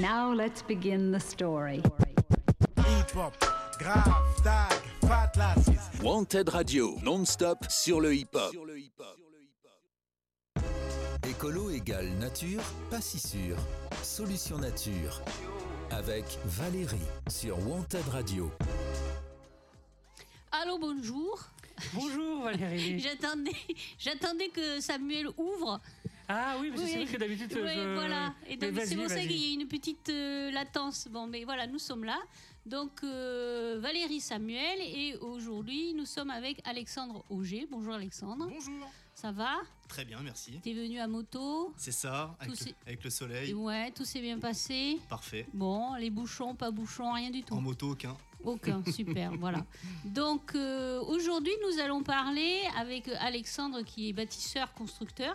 Now let's begin the story. Hip-hop, grave, tag, fat lasses. Wanted Radio, non-stop sur le hip-hop. Écolo égale nature, pas si sûr. Solution nature. Avec Valérie sur Wanted Radio. Allô, bonjour. Bonjour Valérie. J'attendais, j'attendais que Samuel ouvre. Ah oui, parce que c'est vrai que d'habitude Oui, je... voilà. Et donc, c'est pour ça qu'il y a une petite euh, latence. Bon, mais voilà, nous sommes là. Donc, euh, Valérie Samuel. Et aujourd'hui, nous sommes avec Alexandre Auger. Bonjour Alexandre. Bonjour. Ça va? Très bien, merci. T'es venu à moto? C'est ça, avec, le, c'est- avec le soleil. Ouais, tout s'est bien passé. Parfait. Bon, les bouchons, pas bouchons, rien du tout. En moto, aucun. Aucun, super, voilà. Donc euh, aujourd'hui, nous allons parler avec Alexandre qui est bâtisseur, constructeur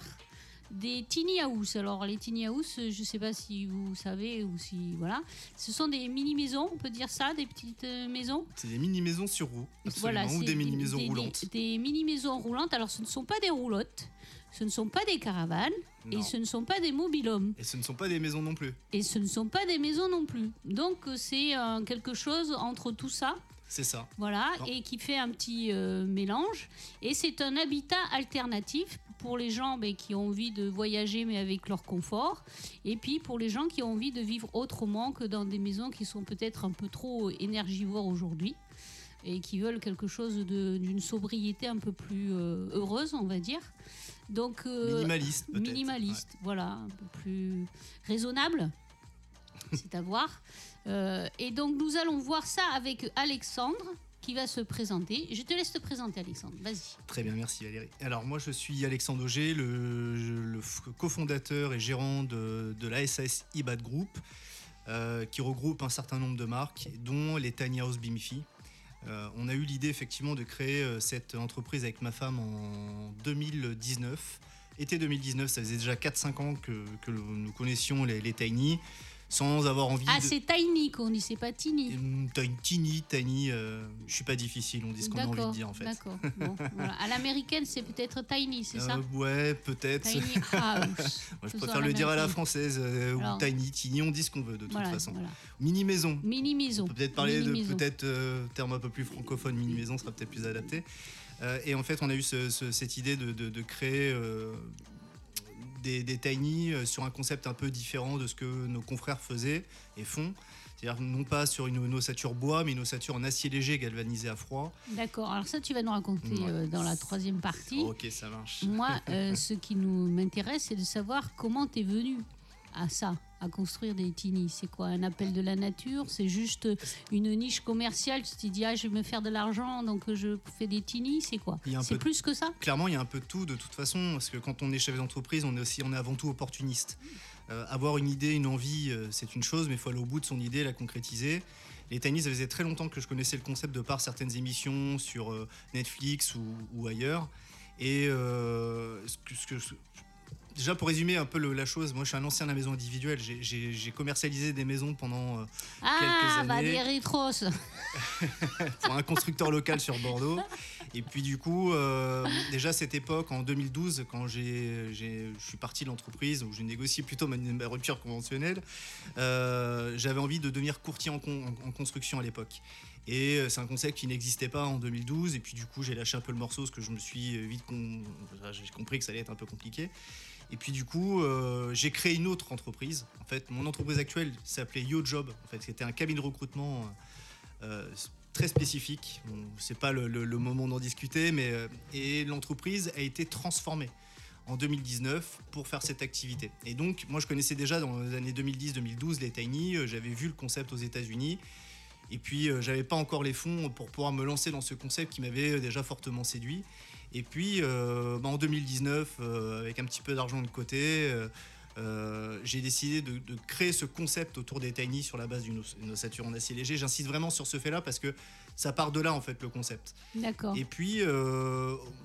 des tiny house. Alors les tiny house, je ne sais pas si vous savez ou si voilà, ce sont des mini maisons, on peut dire ça, des petites euh, maisons. C'est des mini-maisons sur roues, absolument, ou des mini-maisons des- roulantes. Des, mini maisons roulantes. Alors ce ne sont pas des roulottes, ce ne sont pas des caravanes et ce ne sont pas des mobilhomes. Et ce ne sont pas des maisons non plus. Et ce ne sont pas des maisons non plus. Donc euh, c'est euh, quelque chose entre tout ça. C'est ça. Voilà, Non. et qui fait un petit euh, mélange. Et c'est un habitat alternatif pour les gens ben, qui ont envie de voyager mais avec leur confort. Et puis pour les gens qui ont envie de vivre autrement que dans des maisons qui sont peut-être un peu trop énergivores aujourd'hui et qui veulent quelque chose d'une sobriété un peu plus euh, heureuse, on va dire. Donc euh, Minimaliste, minimaliste, voilà, un peu plus raisonnable, c'est à voir. Euh, et donc nous allons voir ça avec Alexandre qui va se présenter. Je te laisse te présenter Alexandre, vas-y. Très bien, merci Valérie. Alors moi je suis Alexandre Auger, le, cofondateur et gérant de, de la SAS IBAT Group, euh, qui regroupe un certain nombre de marques, dont les Tiny House Bimifi. Euh, on a eu l'idée effectivement de créer euh, cette entreprise avec ma femme en 2019. Été 2019, ça faisait déjà 4-5 ans que, que nous connaissions les, les Tiny, sans avoir envie Ah, de... c'est Tiny qu'on dit, c'est pas Tiny. Hum, une tiny, tiny, euh, je suis pas difficile, on dit ce qu'on a envie de dire en fait. D'accord. Bon, voilà. À l'américaine, c'est peut-être Tiny, c'est ça Euh, ouais, peut-être. Tiny House. Moi, je préfère le dire à la française, euh, Alors- ou tiny, tiny, on dit ce qu'on veut de toute Voilà, façon. voilà. Mini maison. Mini maison. On peut peut-être parler de peut-être terme un peu plus francophone, mini maison sera peut-être plus adapté. Euh, et en fait, on a eu ce- ce- cette idée de, de- de créer des, des tiny euh, sur un concept un peu différent de ce que nos confrères faisaient et font. C'est-à-dire non pas sur une, une ossature bois, mais une ossature en acier léger galvanisé à froid. D'accord. Alors ça, tu vas nous raconter Ouais. euh, dans la troisième partie. ok, ça marche. Moi, euh, ce qui nous m'intéresse, c'est de savoir comment tu es venu à ça, à construire des tini. C'est quoi un appel de la nature? C'est juste une niche commerciale Tu t'es dit, ah, je vais me faire de l'argent, donc je fais des tini C'est quoi? C'est plus que ça? Clairement, il y a un peu de tout de toute façon, parce que quand on est chef d'entreprise, on est aussi, on est avant tout opportuniste. Euh, avoir une idée, une envie, euh, c'est une chose, mais il faut aller au bout de son idée, la concrétiser. Les Tiny, ça faisait très longtemps que je connaissais le concept de par certaines émissions sur euh, Netflix ou, ou ailleurs. Et euh, ce que- ce que déjà pour résumer un peu le- la chose, moi je suis un ancien de la maison individuelle. J'ai- commercialisé des maisons pendant euh, Ah, quelques bah années. des rétros pour un constructeur local sur Bordeaux. Et puis du coup, euh, déjà à cette époque, en 2012, quand je suis parti de l'entreprise, où j'ai négocié plutôt ma, ma rupture conventionnelle, euh, j'avais envie de devenir courtier en, con- en- en construction à l'époque. Et euh, c'est un concept qui n'existait pas en 2012. Et puis du coup, j'ai lâché un peu le morceau parce que je me suis vite con- j'ai compris que ça allait être un peu compliqué. Et puis du coup, euh, j'ai créé une autre entreprise. En fait, mon entreprise actuelle s'appelait YoJob. En fait, c'était un cabinet de recrutement euh, très spécifique. Bon, c'est pas le, moment d'en discuter, mais euh, et l'entreprise a été transformée en 2019 pour faire cette activité. Et donc, moi, je connaissais déjà dans les années 2010-2012 les Tiny. euh, J'avais vu le concept aux États-Unis. Et puis, euh, j'avais pas encore les fonds pour pouvoir me lancer dans ce concept qui m'avait euh, déjà fortement séduit. Et puis, euh, bah, en 2019, euh, avec un petit peu d'argent de côté, euh, j'ai décidé de, de créer ce concept autour des Tiny sur la base d'une os- une ossature en acier léger. J'insiste vraiment sur ce fait-là parce que ça part de là, en fait, le concept. D'accord. Et puis,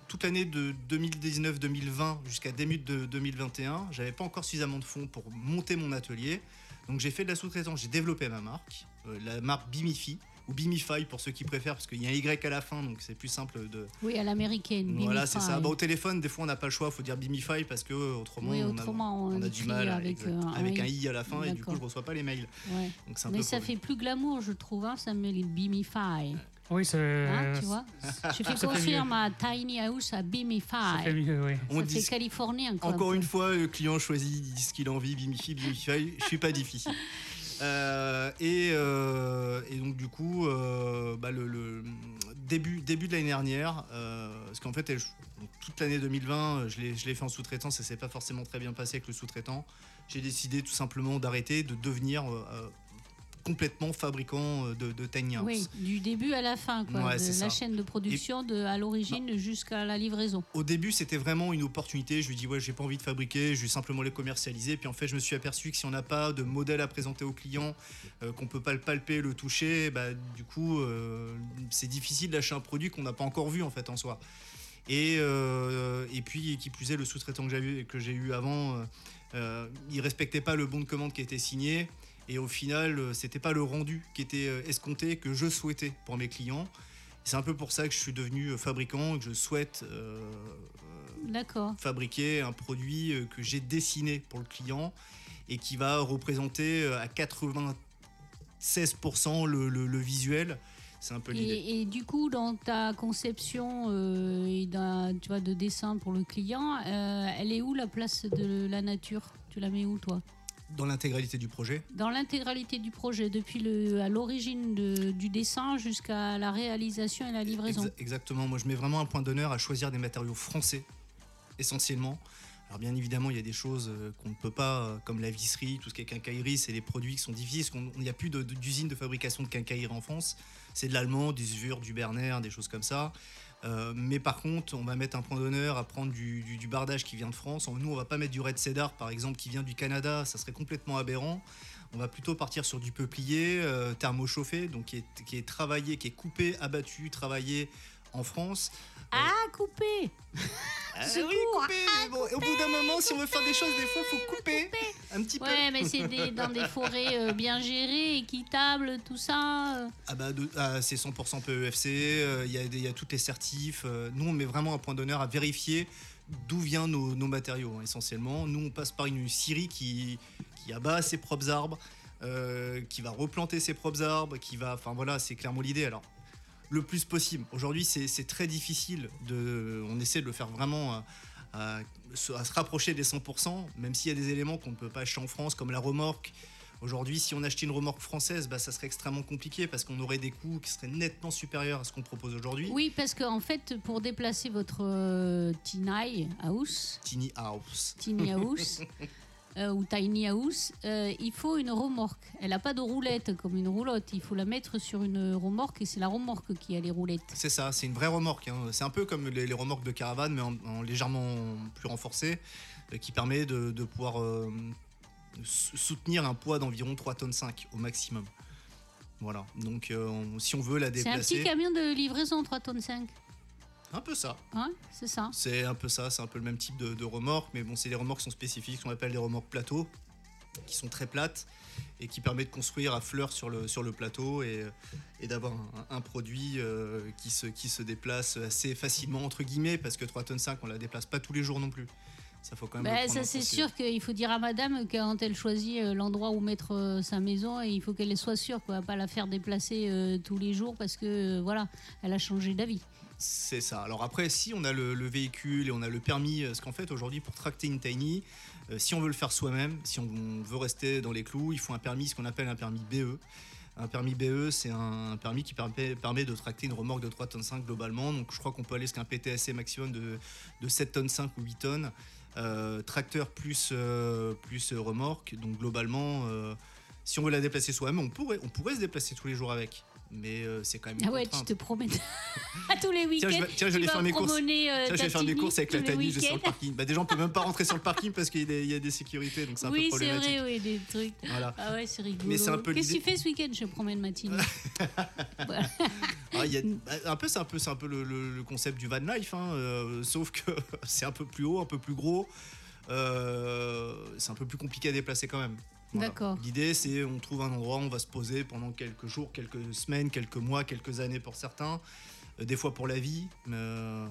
toute l'année de 2019-2020 jusqu'à début de 2021, j'avais pas encore suffisamment de fonds pour monter mon atelier. Donc, j'ai fait de la sous-traitance. J'ai développé ma marque, la marque Bimifi, ou Bimify pour ceux qui préfèrent, parce qu'il y a un Y à la fin, donc c'est plus simple de. Oui, à l'américaine. Voilà, c'est ça. Bah, au téléphone, des fois, on n'a pas le choix, il faut dire Bimify parce que euh, autrement, Oui, on a- autrement, on on a, du mal avec, exact, euh, un avec un i. i à la fin, et du coup, je reçois pas les mails. Ouais. Donc c'est un Mais peu ça fait plus glamour, je trouve. Hein, ça met les Bimify. Oui, c'est. Hein, tu vois Je fais ça fait construire ma tiny house à Ça Bimify. fait mieux, oui. On ça dit fait californien. Quoi, Encore un une fois, le client choisit, il dit ce qu'il a envie, Bimify, Bimify, je suis pas difficile. Euh, et, euh, et donc du coup, euh, bah, le, début, début de l'année dernière, parce qu'en fait, toute l'année 2020, je l'ai fait en sous-traitant, ça s'est pas forcément très bien passé avec le sous-traitant. J'ai décidé tout simplement d'arrêter, de devenir complètement fabricant euh, de, de tiny house. Oui, du début à la fin, quoi, Ouais, de la ça. chaîne de production, de, à l'origine jusqu'à la livraison. Au début, c'était vraiment une opportunité. Je lui dis ouais, j'ai pas envie de fabriquer, je vais simplement les commercialiser. Puis en fait, je me suis aperçu que si on n'a pas de modèle à présenter au client, euh, qu'on peut pas le palper, le toucher, bah, du coup, euh, c'est difficile d'acheter un produit qu'on n'a pas encore vu en fait en soi. Et, euh, et puis, qui plus est, le sous-traitant que j'ai eu, avant, euh, il respectait pas le bon de commande qui était signé. Et au final, euh, c'était pas le rendu qui était euh, escompté que je souhaitais pour mes clients. C'est un peu pour ça que je suis devenu euh, fabricant et que je souhaite euh, fabriquer un produit que j'ai dessiné pour le client et qui va représenter à 96% le, le- le visuel. C'est un peu l'idée. Et, et du coup, dans ta conception euh, et tu vois, de dessin pour le client, euh, elle est où la place de la nature? Tu la mets où, toi? Dans l'intégralité du projet, Dans l'intégralité du projet, depuis le, à l'origine de- du dessin jusqu'à la réalisation et la livraison. Exa- exactement. Moi, je mets vraiment un point d'honneur à choisir des matériaux français, essentiellement. Alors, bien évidemment, il y a des choses euh, qu'on ne peut pas, euh, comme la visserie, tout ce qui est quincaillerie, c'est des produits qui sont difficiles, parce n'y a plus de- d'usine de fabrication de quincaillerie en France. C'est de l'allemand, du Svur, du Berner, des choses comme ça. Euh, mais par contre, on va mettre un point d'honneur à prendre du, bardage qui vient de France. Nous, on va pas mettre du Red Cedar, par exemple, qui vient du Canada. Ça serait complètement aberrant. On va plutôt partir sur du peuplier euh, thermochauffé, donc qui est travaillé, qui est coupé, abattu, travaillé en France. Ah, coupé Ah C'est oui, court. couper, mais bon, et au bout d'un moment, si on veut faire des choses, des fois, faut couper un petit peu. Ouais, mais c'est des- dans des forêts euh, bien gérées, équitables, tout ça. euh. Ah bah, de- ah, c'est 100% PEFC, euh, il y, a des- il y a toutes les certifs. euh, nous, on met vraiment un point d'honneur à vérifier d'où viennent nos, nos matériaux, hein, essentiellement. Nous, on passe par une scierie qui, qui abat ses propres arbres, euh, qui va replanter ses propres arbres, qui va... Enfin voilà, c'est clairement l'idée. Alors, le plus possible. Aujourd'hui, c'est très difficile. De, on essaie de le faire vraiment à, à se, à se rapprocher des 100%, même s'il y a des éléments qu'on ne peut pas acheter en France, comme la remorque. Aujourd'hui, si on achetait une remorque française, bah, ça serait extrêmement compliqué parce qu'on aurait des coûts qui seraient nettement supérieurs à ce qu'on propose aujourd'hui. Oui, parce qu'en fait, pour déplacer votre euh, tiny house, Tiny House. tiny house euh, ou tiny house, euh, il faut une remorque. Elle n'a pas de roulette comme une roulotte. Il faut la mettre sur une remorque et c'est la remorque qui a les roulettes. C'est ça, c'est une vraie remorque. hein. C'est un peu comme les, les remorques de caravane, mais en, en légèrement plus renforcée, euh, qui permet de, de pouvoir euh, sou- soutenir un poids d'environ 3 tonnes 5 au maximum. Voilà, donc on- si on veut la C'est un déplacer, petit camion de livraison 3 tonnes 5. Un peu ça. C'est ça. C'est un peu ça, c'est un peu le même type de, de remorque, mais bon, c'est des remorques qui sont spécifiques, qu'on appelle des remorques plateau, qui sont très plates et qui permettent de construire à fleur sur le, sur le plateau et, et d'avoir un, un produit euh, qui, se, qui se déplace assez facilement, entre guillemets, parce que 3 tonnes 5, on la déplace pas tous les jours non plus. Ça faut quand même. le Bah, ça c'est sûr qu'il faut dire à madame que quand elle choisit euh, l'endroit où mettre euh, sa maison, il faut qu'elle soit sûre, quoi, pas la faire déplacer euh, tous les jours parce que voilà, elle a changé d'avis. C'est ça. Alors après, si on a le, le véhicule et on a le permis, parce qu'en fait aujourd'hui pour tracter une tiny, euh, si on veut le faire soi-même, si on, on veut rester dans les clous, il faut un permis, ce qu'on appelle un permis BE. Un permis BE, c'est un, un permis qui permet, permet de tracter une remorque de 3 tonnes 5 globalement. Donc je crois qu'on peut aller jusqu'à un PTSC maximum de, de 7 tonnes 5 ou 8 tonnes. Euh, tracteur plus, euh, plus remorque. Donc globalement, euh, si on veut la déplacer soi-même, on pourrait se déplacer tous les jours avec. Mais euh, c'est quand même une Ah ouais, tu te promènes à tous les week-ends. Tiens, je vais, tiens, je tu vais vas faire mes courses. euh, Tiens, je vais faire mes courses avec la vais sur le parking. Bah, déjà, on peut même pas rentrer sur le parking parce qu'il y, a des- il y a des sécurités, donc c'est un Oui, peu c'est problématique. vrai, oui, des trucs. Voilà. Ah ouais, c'est rigolo. Mais c'est un peu Qu'est-ce que tu fais ce week-end Je promène ma. Ah, y a- bah, un peu, c'est un peu, c'est un peu le, le- le concept du van life, hein, euh, sauf que c'est un peu plus haut, un peu plus gros. C'est un peu plus compliqué à déplacer quand même. Voilà. D'accord. L'idée, c'est on trouve un endroit, on va se poser pendant quelques jours, quelques semaines, quelques mois, quelques années pour certains, euh, des fois pour la vie. euh,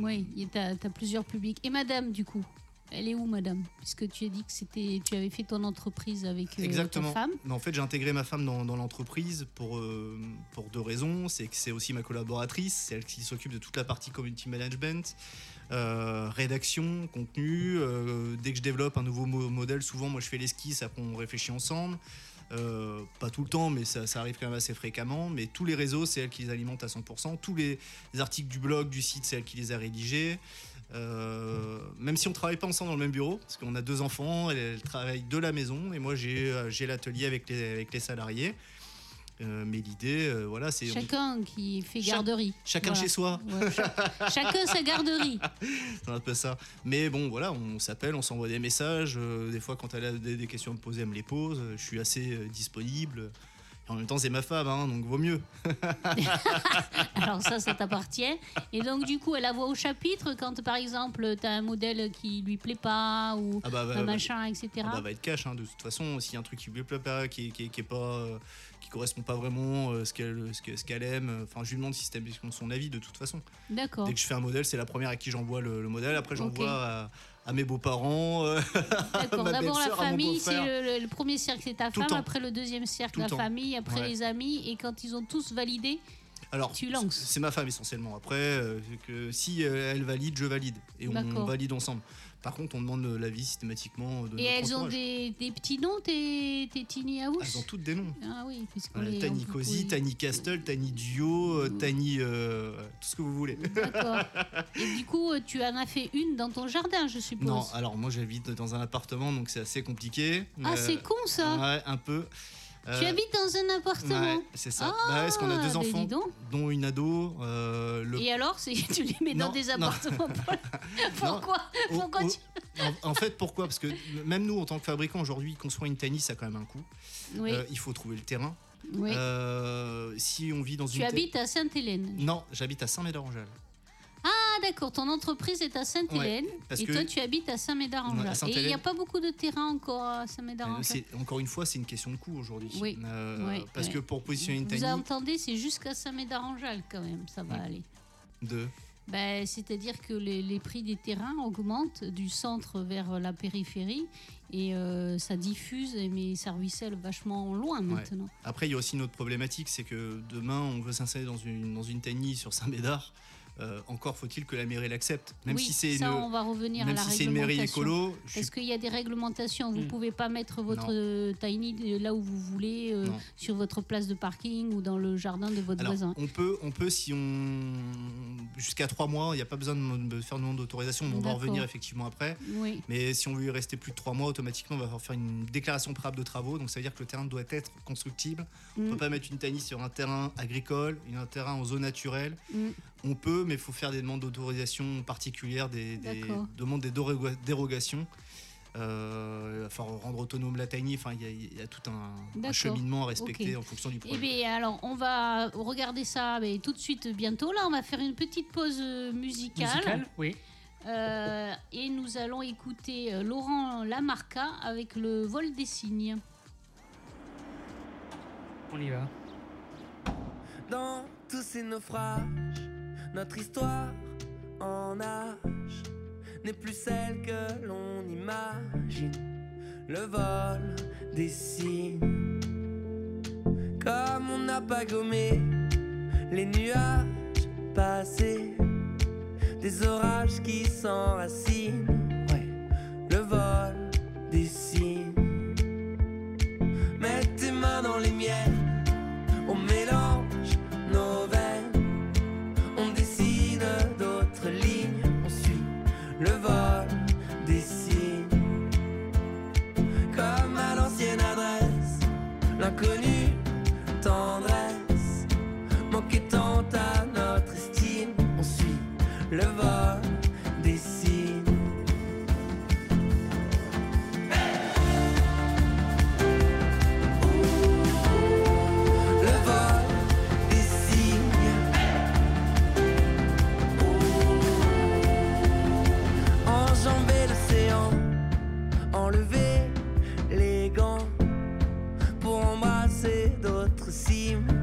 Oui, tu as, plusieurs publics. Et madame, du coup elle est où, madame? Puisque tu as dit que c'était, tu avais fait ton entreprise avec euh, Exactement. ta femme. Mais en fait, j'ai intégré ma femme dans, dans l'entreprise pour, euh, pour deux raisons. C'est que c'est aussi ma collaboratrice, c'est elle qui s'occupe de toute la partie community management, euh, rédaction, contenu. Euh, dès que je développe un nouveau mo- modèle, souvent, moi, je fais l'esquisse, après, on réfléchit ensemble. Euh, pas tout le temps, mais ça, arrive quand même assez fréquemment. Mais tous les réseaux, c'est elle qui les alimente à 100%. Tous les, les articles du blog, du site, c'est elle qui les a rédigés. Même si on travaille pas ensemble dans le même bureau, parce qu'on a deux enfants, elle, elle travaille de la maison et moi j'ai l'atelier avec les salariés. Euh, mais l'idée, euh, voilà, c'est on- Chacun qui fait garderie. chacun Voilà. chez soi, Ouais, cha- chacun sa garderie. c'est un peu ça. Mais bon, voilà, on s'appelle, on s'envoie des messages. euh, des fois, quand elle a des, questions à me poser, elle me les pose. Je suis assez disponible. Et en même temps, c'est ma femme, hein, donc vaut mieux. Alors ça, ça t'appartient. Et donc du coup, elle a voix au chapitre quand par exemple, tu as un modèle qui lui plaît pas ou Ah bah, bah, un bah, machin, etc. Ah bah, va être cash hein, de toute façon s'il y a un truc qui lui plaît pas qui, qui, qui est pas euh, qui correspond pas vraiment euh, ce qu'elle ce que- ce qu'elle aime enfin je lui demande systématiquement son avis de toute façon D'accord. dès que je fais un modèle c'est la première à qui j'envoie le, le modèle après j'envoie à, à mes beaux-parents euh, D'accord. D'abord la famille, c'est le, le- le premier cercle, c'est ta Tout femme. temps. Après le deuxième cercle, Tout la temps. famille. Après Ouais. les amis. Et quand ils ont tous validé, alors Tu lances. c'est ma femme essentiellement après euh, que si euh, elle valide je valide et on valide ensemble par contre on demande l'avis systématiquement de et elles ont des, des petits noms, tes, tes tiny house. elles ont toutes des noms Ah oui, puisqu'on Euh, peut- Cozy. Tani Castle, Tani Duo, euh, Mm. Tani euh, tout ce que vous voulez. D'accord. Et du coup, tu en as fait une dans ton jardin, je suppose. Non, alors moi j'habite dans un appartement donc c'est assez compliqué. ah, Euh, c'est con ça. Ouais, un peu. Tu Euh, habites dans un appartement. ouais, c'est ça. Ah, Bah, parce qu'on a deux ben enfants, dont une ado. euh, le... Et alors, tu les mets dans des appartements. pour- Pourquoi Pourquoi au- tu... en, en fait, pourquoi? Parce que même nous, en tant que fabricants, aujourd'hui, construire une tiny, ça a quand même un coût. Oui, Euh, il faut trouver le terrain. oui. Euh, si on vit dans tu une. ta- habites à Sainte-Hélène. Non, j'habite à Saint-Médard-en-Jalles. Ah d'accord, ton entreprise est à Sainte-Hélène et que- toi tu habites à Ouais, Saint-Médard-en-Jalles. et il n'y a pas beaucoup de terrain encore à Saint-Médard-en-Jalles. encore une fois, c'est une question de coût aujourd'hui. Oui. Euh, parce que pour positionner une Vous entendez, c'est jusqu'à Saint-Médard-en-Jalles quand même, ça va Mm. aller. de. Ben, C'est-à-dire que les, les prix des terrains augmentent du centre vers la périphérie et euh, ça diffuse, mais ça ruisselle vachement loin maintenant. Après, il y a aussi une autre problématique, c'est que demain, on veut s'installer dans une, dans une tiny sur Saint-Médard. Euh, encore faut-il que la mairie l'accepte. Même oui, si c'est une, on va revenir même à la si c'est une mairie écolo, je suis Parce qu'il y a des réglementations. Vous ne Mm. pouvez pas mettre votre Non. euh, tiny là où vous voulez, euh, sur votre place de parking ou dans le jardin de votre Alors, voisin. on peut, on peut si on jusqu'à trois mois, il n'y a pas besoin de faire de demande d'autorisation, on va revenir effectivement après. Oui, Mais si on veut y rester plus de trois mois, automatiquement, on va faire une déclaration préalable de travaux. Donc ça veut dire que le terrain doit être constructible. On ne Mm. peut pas mettre une tiny sur un terrain agricole, un terrain en zone naturelle. Mm. On peut, mais il faut faire des demandes d'autorisation particulières, des, demandes des déroga- dérogations. Euh, falloir rendre autonome la tiny. Enfin, il y, a- il y a tout un- cheminement à respecter en fonction du Eh projet. bien, alors, on va regarder ça mais tout de suite bientôt. Là, on va faire une petite pause euh, musicale. Musical Oui. Euh, et nous allons écouter euh, Laurent Lamarca avec le vol des cygnes. On y va. Dans tous ces naufrages, notre histoire en nage n'est plus celle que l'on imagine. Le vol des signes. Comme on n'a pas gommé les nuages passés, des orages qui s'enracinent. Ouais, le vol des signes. L'inconnu tendresse, manquait tant à notre estime, on suit le vol seem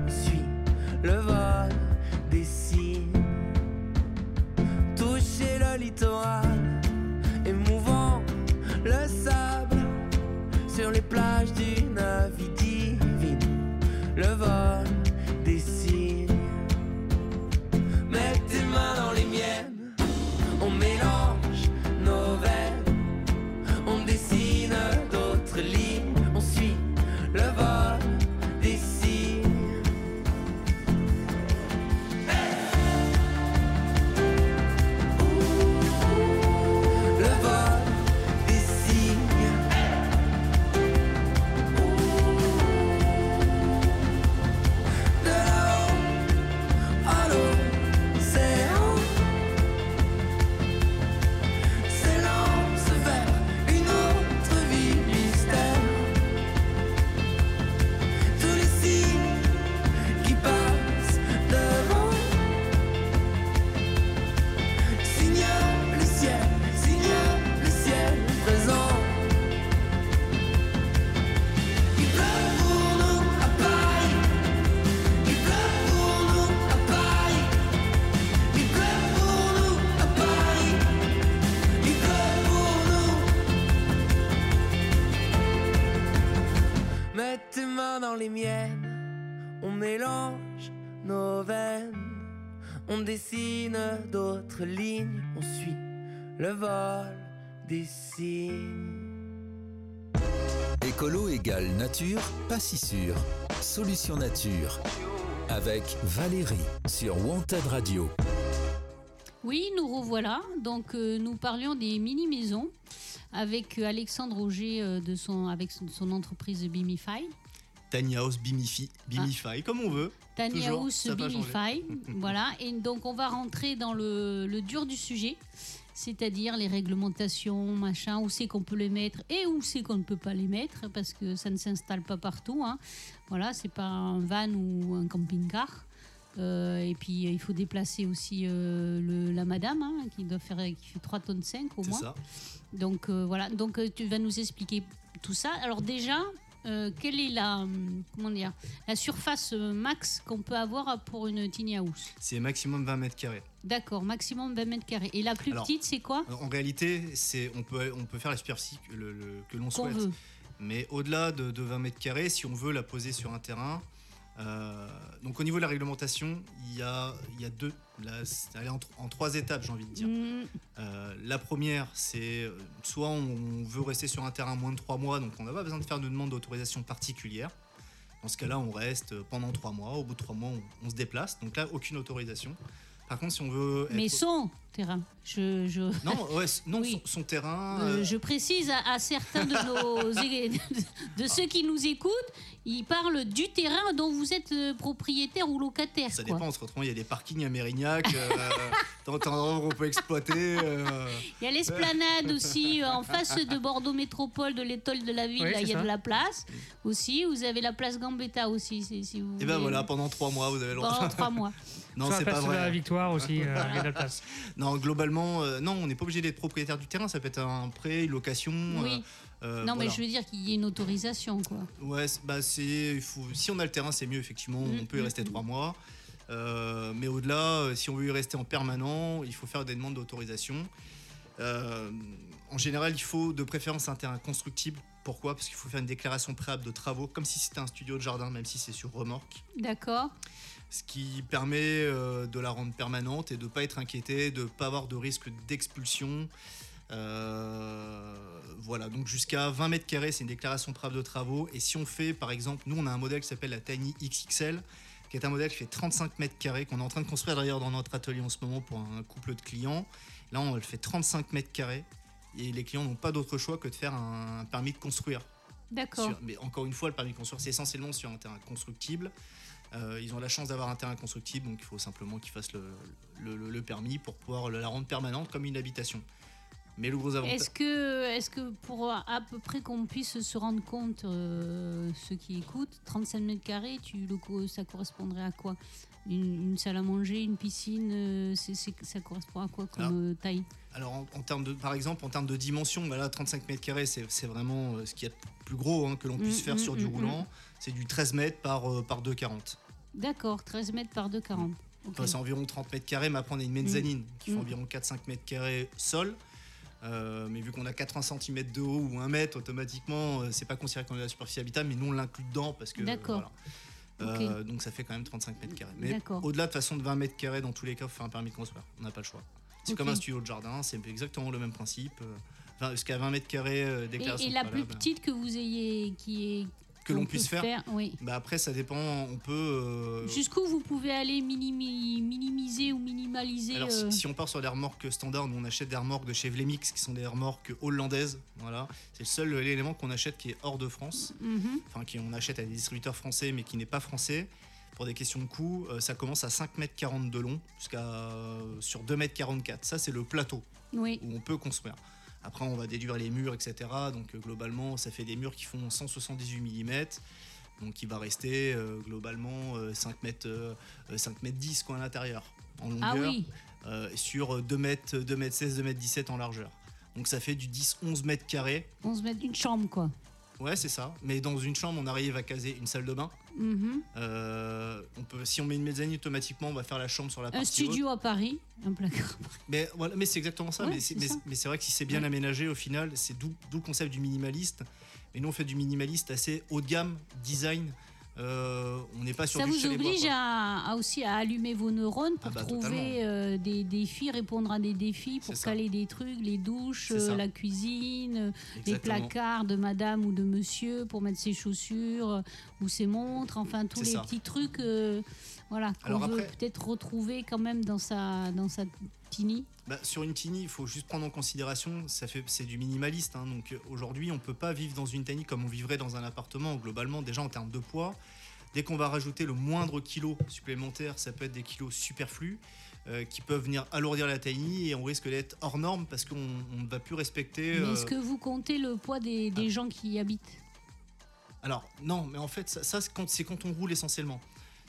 égale nature, pas si sûr. Solution nature. Avec Valérie sur Wanted Radio. Oui, nous revoilà. Donc, euh, nous parlions des mini-maisons avec euh, Alexandre Auger euh, de son, avec son, son entreprise Bimify. Tiny House, Bimify, Bimify, comme on veut. Tiny House Bimify. voilà. Et donc, on va rentrer dans le, le dur du sujet, c'est-à-dire les réglementations, machin, où c'est qu'on peut les mettre et où c'est qu'on ne peut pas les mettre, parce que ça ne s'installe pas partout. hein. Voilà, c'est pas un van ou un camping-car. Euh, et puis, il faut déplacer aussi euh, le- la madame, hein, qui doit faire qui fait 3 tonnes 5 au C'est moins. ça. Donc euh, voilà, donc euh, tu vas nous expliquer tout ça. Alors déjà, euh, quelle est la hum, comment dire la surface euh, max qu'on peut avoir pour une tiny house C'est maximum 20 mètres carrés. D'accord, maximum 20 mètres carrés. Et la plus Alors, petite, c'est quoi? En réalité, c'est on peut, on peut faire la superficie que, l'on souhaite. veut. Mais au-delà de, de 20 mètres carrés, si on veut la poser sur un terrain, euh, donc au niveau de la réglementation, il y a, il y a deux. Là, elle est en, tro- en trois étapes, j'ai envie de dire. Mm, Euh, la première, c'est euh, soit on veut rester sur un terrain moins de trois mois, donc on n'a pas besoin de faire de demande d'autorisation particulière. Dans ce cas-là, on reste pendant trois mois. Au bout de trois mois, on, on se déplace. Donc là, aucune autorisation. Par contre, si on veut. mais son terrain. Je, je, Non, ouais, c- non Oui. son, son terrain. euh, euh, je précise à, à certains de nos élè- de ceux qui nous écoutent, ils parlent du terrain dont vous êtes euh, propriétaire ou locataire. Ça quoi. dépend, entre autrement, il y a des parkings à Mérignac, euh, dans un endroit où on peut exploiter. euh, Il y a l'esplanade aussi, euh, en face de Bordeaux Métropole, de l'étoile de la ville, Oui, là, il y a ça. de la place aussi. Vous avez la place Gambetta aussi, si, si vous et ben voulez. voilà, pendant trois mois, vous avez le droit. Pendant trois mois. Non, c'est pas de la vrai. Aussi, euh, la place. Non, globalement, euh, non, on n'est pas obligé d'être propriétaire du terrain. Ça peut être un prêt, une location. Oui. euh, euh, non, mais je veux dire qu'il y ait une autorisation, quoi. Ouais, c'est- bah c'est, il faut, si on a le terrain, c'est mieux, effectivement, Mm, on peut y mm, rester mm. trois mois. Euh, mais au-delà, si on veut y rester en permanent, il faut faire des demandes d'autorisation. Euh, en général, il faut de préférence un terrain constructible. Pourquoi? Parce qu'il faut faire une déclaration préalable de travaux, comme si c'était un studio de jardin, même si c'est sur remorque. D'accord Ce qui permet euh, de la rendre permanente et de ne pas être inquiété, de ne pas avoir de risque d'expulsion. Euh, voilà, donc jusqu'à 20 mètres carrés, c'est une déclaration préalable de travaux. Et si on fait, par exemple, nous on a un modèle qui s'appelle la Tiny XXL, qui est un modèle qui fait 35 mètres carrés, qu'on est en train de construire d'ailleurs dans notre atelier en ce moment pour un couple de clients. Là, on le fait 35 mètres carrés. Et les clients n'ont pas d'autre choix que de faire un permis de construire. D'accord. Mais encore une fois, le permis de construire, c'est essentiellement sur un terrain constructible. Euh, ils ont la chance d'avoir un terrain constructible, donc il faut simplement qu'ils fassent le, le- le- le permis pour pouvoir la rendre permanente comme une habitation. Mais le gros avantage. Est-ce que, est que pour à peu près qu'on puisse se rendre compte, euh, ceux qui écoutent, 35 mètres carrés, tu, le, ça correspondrait à quoi? Une, salle à manger, une piscine, euh, ça correspond à quoi comme euh, taille? Alors, en, termes de, par exemple, en termes de dimension, bah là, 35 mètres carrés, c'est, vraiment ce qui est plus gros hein, que l'on puisse mmh, faire mmh, sur du mmh, roulant. C'est du 13 mètres par, par 2,40. D'accord, 13 mètres par 2,40. c'est environ 30 mètres carrés, mais après on a une mezzanine qui fait environ 4-5 mètres carrés sol. Euh, mais vu qu'on a 80 cm de haut ou 1 mètre, automatiquement, euh, c'est pas considéré comme de la superficie habitable, mais nous on l'inclut dedans parce que. D'accord. Euh, donc ça fait quand même 35 mètres carrés. Mais au-delà de façon de 20 mètres carrés, dans tous les cas, il faut faire un permis de construire. On n'a pas le choix. C'est comme un studio de jardin, c'est exactement le même principe. Enfin, jusqu'à 20 mètres carrés, déclaration. Et, et la plus petite que vous ayez, qui est que l'on puisse faire. oui. bah après, ça dépend. On peut. Euh, Jusqu'où vous pouvez aller minimiser ou minimaliser Alors, euh, si, on part sur des remorques standards, nous on achète des remorques de chez Vlemix qui sont des remorques hollandaises. Voilà, c'est le seul élément qu'on achète qui est hors de France. Mhm. Enfin, qui on achète à des distributeurs français, mais qui n'est pas français. Pour des questions de coût, euh, ça commence à 5 mètres 40 de long jusqu'à sur 2 mètres 44. Ça, c'est le plateau où on peut construire. Après, on va déduire les murs, etc. Donc, euh, globalement, ça fait des murs qui font 178 mm. Donc, il va rester euh, globalement 5 euh, mètres, 5 mètres 10 quoi, à l'intérieur, en ah longueur. sur 2 mètres, 2 mètres 16, 2 mètres 17 en largeur. Donc, ça fait du 10, 11 mètres carrés. 11 mètres d'une chambre, quoi. Ouais, c'est ça. Mais dans une chambre, on arrive à caser une salle de bain. Mhm. Euh, on peut, si on met une mezzanine, automatiquement, on va faire la chambre sur la partie Un studio à Paris, un placard. Mais voilà, mais c'est exactement ça. mais c'est vrai que si c'est bien aménagé, au final, c'est d'où le concept du minimaliste. Mais nous, on fait du minimaliste assez haut de gamme, design. Euh, on n'est pas sur Ça vous oblige à, aussi à allumer vos neurones pour ah bah, trouver euh, des défis, répondre à des défis, pour caler des trucs, les douches, euh, la cuisine, les placards de madame ou de monsieur pour mettre ses chaussures ou ses montres, enfin tous les petits trucs voilà, qu'on veut peut-être retrouver quand même dans sa, dans sa tiny. Bah, sur une tiny, il faut juste prendre en considération, ça fait, c'est du minimaliste. Hein. donc aujourd'hui, on ne peut pas vivre dans une tiny comme on vivrait dans un appartement. Globalement, déjà en termes de poids, dès qu'on va rajouter le moindre kilo supplémentaire, ça peut être des kilos superflus. Euh, qui peuvent venir alourdir la tiny et on risque d'être hors norme parce qu'on ne va plus respecter. Mais est-ce euh, que vous comptez le poids des, des ah. gens qui y habitent? Alors non, mais en fait ça, ça c'est quand on roule essentiellement.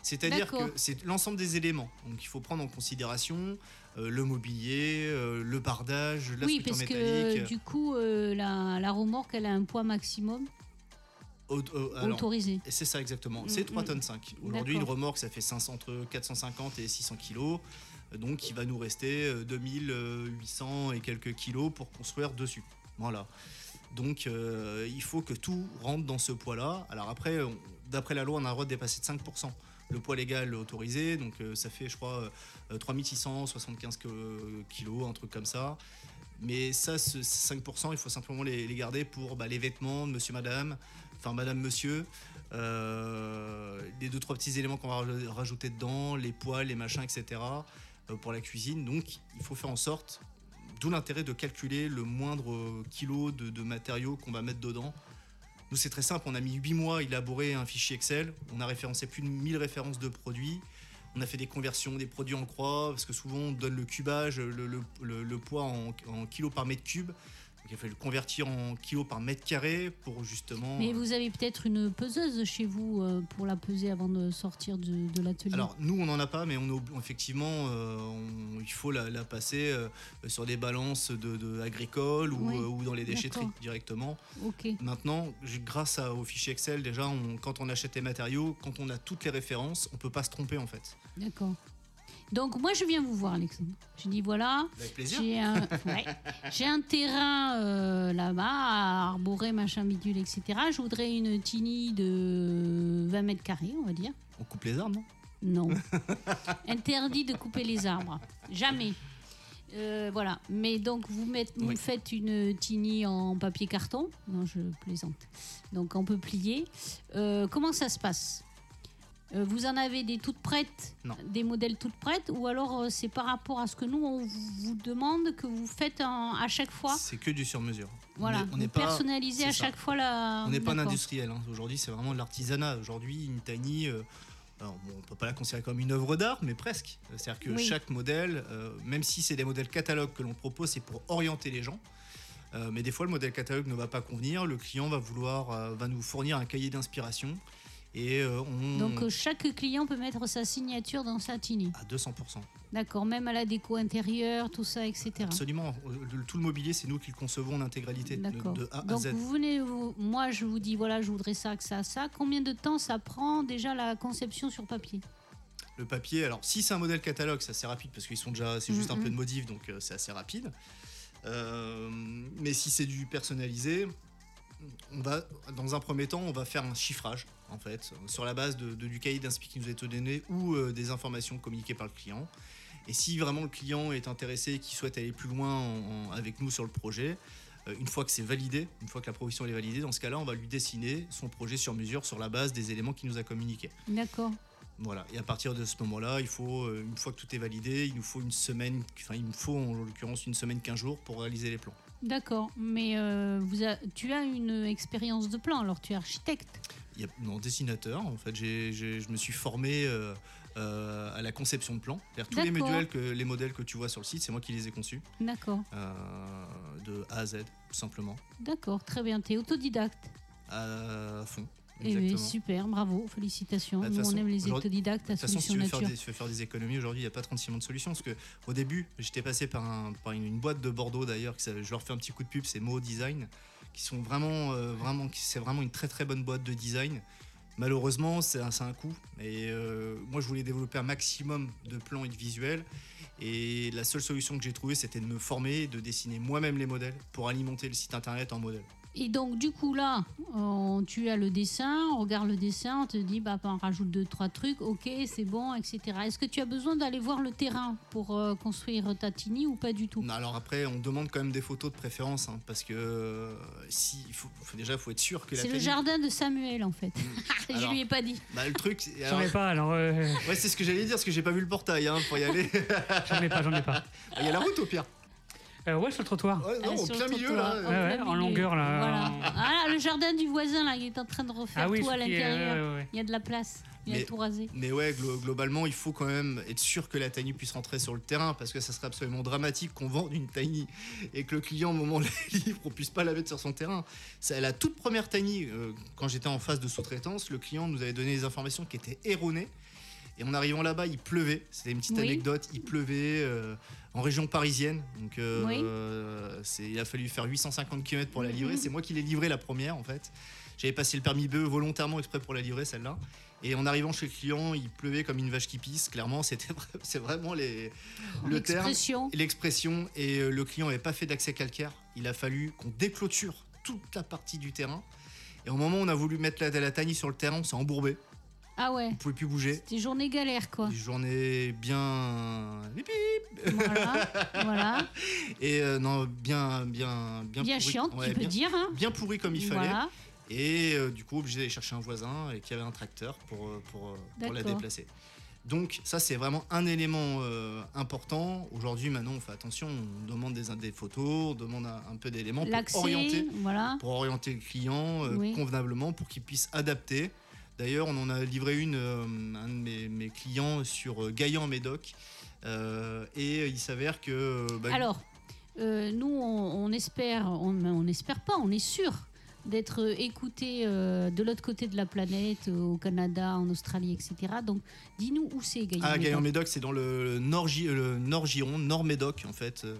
C'est-à-dire que c'est l'ensemble des éléments. Donc il faut prendre en considération euh, le mobilier, euh, le bardage, la oui, parce métallique. Que, du coup, euh, la, remorque, elle a un poids maximum autorisé. C'est ça exactement. c'est 3 mm, mm. tonnes 5. Aujourd'hui, une remorque, ça fait 500, entre 450 et 600 kilos. Donc il va nous rester 2800 et quelques kilos pour construire dessus. Voilà. Donc il faut que tout rentre dans ce poids-là. Alors après, d'après la loi, on a le droit de dépasser de 5% le poids légal autorisé. Donc euh, ça fait, je crois, 3675 euh, kilos, un truc comme ça. Mais ça, ce 5%, il faut simplement les, garder pour bah, les vêtements de monsieur, madame, enfin madame, monsieur, euh, les deux, trois petits éléments qu'on va rajouter dedans, les poils, les machins, etc. pour la cuisine. Donc il faut faire en sorte, d'où l'intérêt de calculer le moindre kilo de, de matériaux qu'on va mettre dedans nous, c'est très simple. On a mis 8 mois à élaborer un fichier Excel. On a référencé plus de 1000 références de produits. On a fait des conversions des produits en croix, parce que souvent on donne le cubage, le, poids en, en kilos par mètre cube il a fallu le convertir en kilos par mètre carré pour justement. Mais vous avez peut-être une peseuse chez vous euh, pour la peser avant de sortir de, l'atelier Alors nous on n'en a pas, mais on effectivement euh, il faut la, passer euh, sur des balances de, agricoles ou, dans les déchetteries directement. Ok. Maintenant, grâce au fichier Excel, déjà quand on achète les matériaux, quand on a toutes les références, on peut pas se tromper en fait. D'accord. Donc moi je viens vous voir Alexandre. Je dis voilà, j'ai un, un, terrain euh, là-bas à arborer, machin bidule, etc. Je voudrais une tiny de 20 mètres carrés, on va dire. On coupe les arbres, non? Non. Interdit de couper les arbres. Jamais. Euh, voilà. Mais donc vous, vous faites une tiny en papier carton. Non, je plaisante. Donc on peut plier. Euh, comment ça se passe? Euh, vous en avez des toutes prêtes, des modèles toutes prêtes, ou alors euh, c'est par rapport à ce que nous on vous demande que vous faites à chaque fois C'est que du sur-mesure. Voilà, on est, pas, personnalisé à chaque fois la. On n'est pas un industriel. Hein. Aujourd'hui, c'est vraiment de l'artisanat. Aujourd'hui, une tiny, euh, alors, bon, on peut pas la considérer comme une œuvre d'art, mais presque. C'est-à-dire que Oui. chaque modèle, même si c'est des modèles catalogues que l'on propose, c'est pour orienter les gens. Mais des fois, le modèle catalogue ne va pas convenir. Le client va vouloir, va nous fournir un cahier d'inspiration et euh, on Donc euh, chaque client peut mettre sa signature dans sa tiny. à 200%. D'accord, même à la déco intérieure, tout ça, etc. Absolument. Euh, tout le mobilier, c'est nous qui le concevons en intégralité, de, D'accord. de A à Donc Z. vous venez, vous- moi je vous dis voilà, je voudrais ça, que ça, ça. Combien de temps ça prend déjà la conception sur papier? Le papier, alors si c'est un modèle catalogue, c'est assez rapide parce qu'ils sont déjà, c'est juste un Mhm. peu de modif, donc c'est assez rapide. Euh, mais si c'est du personnalisé, on va, dans un premier temps, on va faire un chiffrage en fait sur la base de, de- du cahier d'inspi qui nous est donné ou euh, des informations communiquées par le client. Et si vraiment le client est intéressé et qu'il souhaite aller plus loin en- en- avec nous sur le projet, euh, une fois que c'est validé, une fois que la proposition est validée, dans ce cas-là, on va lui dessiner son projet sur mesure sur la base des éléments qu'il nous a communiqués. D'accord. Voilà, et à partir de ce moment-là, il faut, euh, une fois que tout est validé, il nous faut une semaine, enfin il me faut en l'occurrence une semaine, 15 jours pour réaliser les plans. D'accord, mais euh, vous a- tu as une expérience de plan, alors tu es architecte. Il y a, non, dessinateur, en fait, j'ai- je me suis formé euh, euh, à la conception de plans. C'est-à-dire tous les modèles, que, les modèles que tu vois sur le site, c'est moi qui les ai conçus, D'accord, de A à Z, tout simplement, d'accord, très bien. Tu es autodidacte. à fond. Eh super, bravo, félicitations. Bah, de Nous, toute on façon, aime les autodidactes à De toute façon, si tu Solution veux faire Nature. des, si tu veux faire des économies aujourd'hui, il n'y a pas 36 millions de solutions. Parce que au début, j'étais passé par, un- par une, une boîte de Bordeaux d'ailleurs, je leur fais un petit coup de pub, c'est Mo Design, qui sont vraiment, euh, vraiment, c'est vraiment une très très bonne boîte de design. Malheureusement, c'est un, un coût. Et euh, moi, je voulais développer un maximum de plans et de visuels. Et la seule solution que j'ai trouvée, c'était de me former, de dessiner moi-même les modèles pour alimenter le site internet en modèles. Et donc, du coup, là, on- tu as le dessin, on regarde le dessin, on te dit, bah, bah, on rajoute deux, trois trucs, ok, c'est bon, etc. Est-ce que tu as besoin d'aller voir le terrain pour euh, construire ta tiny ou pas du tout? Non, Alors après, on demande quand même des photos de préférence, hein, parce que euh, si, il faut, faut- déjà, faut être sûr que la C'est le jardin de Samuel, en fait. Je Alors, lui ai pas dit. Bah, le truc, J'en ai pas, alors euh, ouais, c'est ce que j'allais dire, parce que j'ai pas vu le portail hein, pour y aller. j'en ai pas, j'en ai pas. Il y a la route au pire. Euh, ouais, sur le trottoir. Ouais, non, Ah, au sur plein le milieu là. au Ouais, ouais, en longueur, là, Voilà. Ah, le jardin du voisin, là, il est en train de refaire Ah oui, tout à est- l'intérieur. Il y a de la place. Il a Mais- tout rasé. Mais ouais, glo- globalement, il faut quand même être sûr que la tiny puisse rentrer sur le terrain parce que ça serait absolument dramatique qu'on vende une tiny et que le client, au moment de la livre, on puisse pas la mettre sur son terrain. C'est la toute première tiny, euh, quand j'étais en phase de sous-traitance, le client nous avait donné des informations qui étaient erronées. Et en arrivant là-bas, il pleuvait. C'était une petite Oui. anecdote. Il pleuvait euh, en région parisienne. Donc, euh, Oui. il a fallu faire 850 km pour la livrer. C'est moi qui l'ai livrée la première, en fait. J'avais passé le permis B volontairement exprès pour la livrer, celle-là. Et en arrivant chez le client, il pleuvait comme une vache qui pisse. Clairement, c'était c'est vraiment les, le terme, L'expression. et euh, le client n'avait pas fait d'accès calcaire. Il a fallu qu'on déclôture toute la partie du terrain. Et au moment où on a voulu mettre la, la sur le terrain, on s'est embourbé. Ah ouais. On pouvait plus bouger. C'était journée galère, quoi. Des journées bien. Bip, bip. voilà. voilà. Et euh, non, bien. Bien, bien, Bien pourri. chiante, Ouais, tu peux bien, dire. Hein bien pourri comme il fallait. Et euh, du coup, obligé d'aller chercher un voisin et qui avait un tracteur pour, euh, pour, pour la déplacer. Donc ça, c'est vraiment un élément euh, important. Aujourd'hui, maintenant, on fait attention, on demande des, des photos, on demande un, un peu d'éléments pour orienter, voilà. pour orienter le client euh, Oui. convenablement pour qu'il puisse adapter. D'ailleurs, on en a livré une, euh, un de mes, mes clients sur euh, Gaillan-Médoc. Euh, et il s'avère que... bah, Alors, nous, on, on espère, on n'espère pas, on est sûr d'être écouté euh, de l'autre côté de la planète, euh, au Canada, en Australie, etc. Donc, dis-nous où c'est, Gaïa. Ah, Gaillan-Médoc, c'est dans le nord, Gi- le nord Médoc en fait. Euh,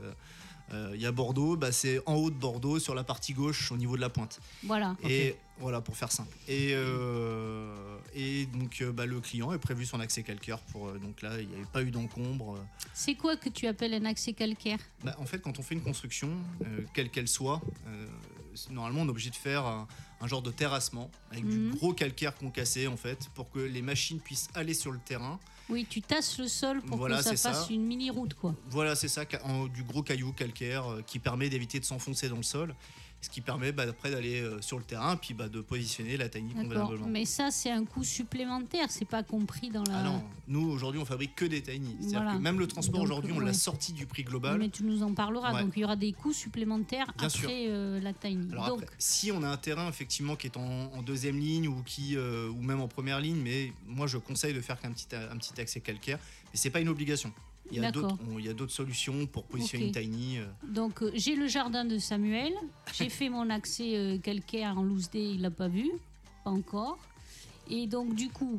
Il y a Bordeaux, bah, c'est en haut de Bordeaux, sur la partie gauche, au niveau de la pointe. Voilà. Et voilà, pour faire simple. Et, euh, et donc, euh, bah, le client est prévu son accès calcaire. Pour, euh, donc là, il n'y avait pas eu d'encombre. C'est quoi que tu appelles un accès calcaire? Bah, en fait, quand on fait une construction, euh, quelle qu'elle soit, euh, normalement, on est obligé de faire un, un genre de terrassement avec Mhm. du gros calcaire concassé, en fait, pour que les machines puissent aller sur le terrain. Oui, tu tasses le sol pour Voilà, que ça fasse ça. une mini-route, quoi. Voilà, c'est ça, du gros caillou calcaire euh, qui permet d'éviter de s'enfoncer dans le sol. Ce qui permet bah, après d'aller euh, sur le terrain, puis bah, de positionner la tiny convenablement. Mais ça, c'est un coût supplémentaire. C'est pas compris dans la. Ah non, nous aujourd'hui on fabrique que des tiny. C'est-à-dire Voilà. que même le transport aujourd'hui on ouais. l'a sorti du prix global. Mais tu nous en parleras. Ouais. Donc il y aura des coûts supplémentaires Bien après euh, la tiny. Alors Donc après, si on a un terrain effectivement qui est en, en deuxième ligne ou qui euh, ou même en première ligne, mais moi je conseille de faire qu'un petit un petit accès calcaire, mais c'est pas une obligation. Il y a d'autres on- il y a d'autres solutions pour positionner une tiny. euh. Donc euh, j'ai le jardin de Samuel, j'ai fait mon accès euh, calcaire en loose day, il l'a pas vu, pas encore. Et donc du coup,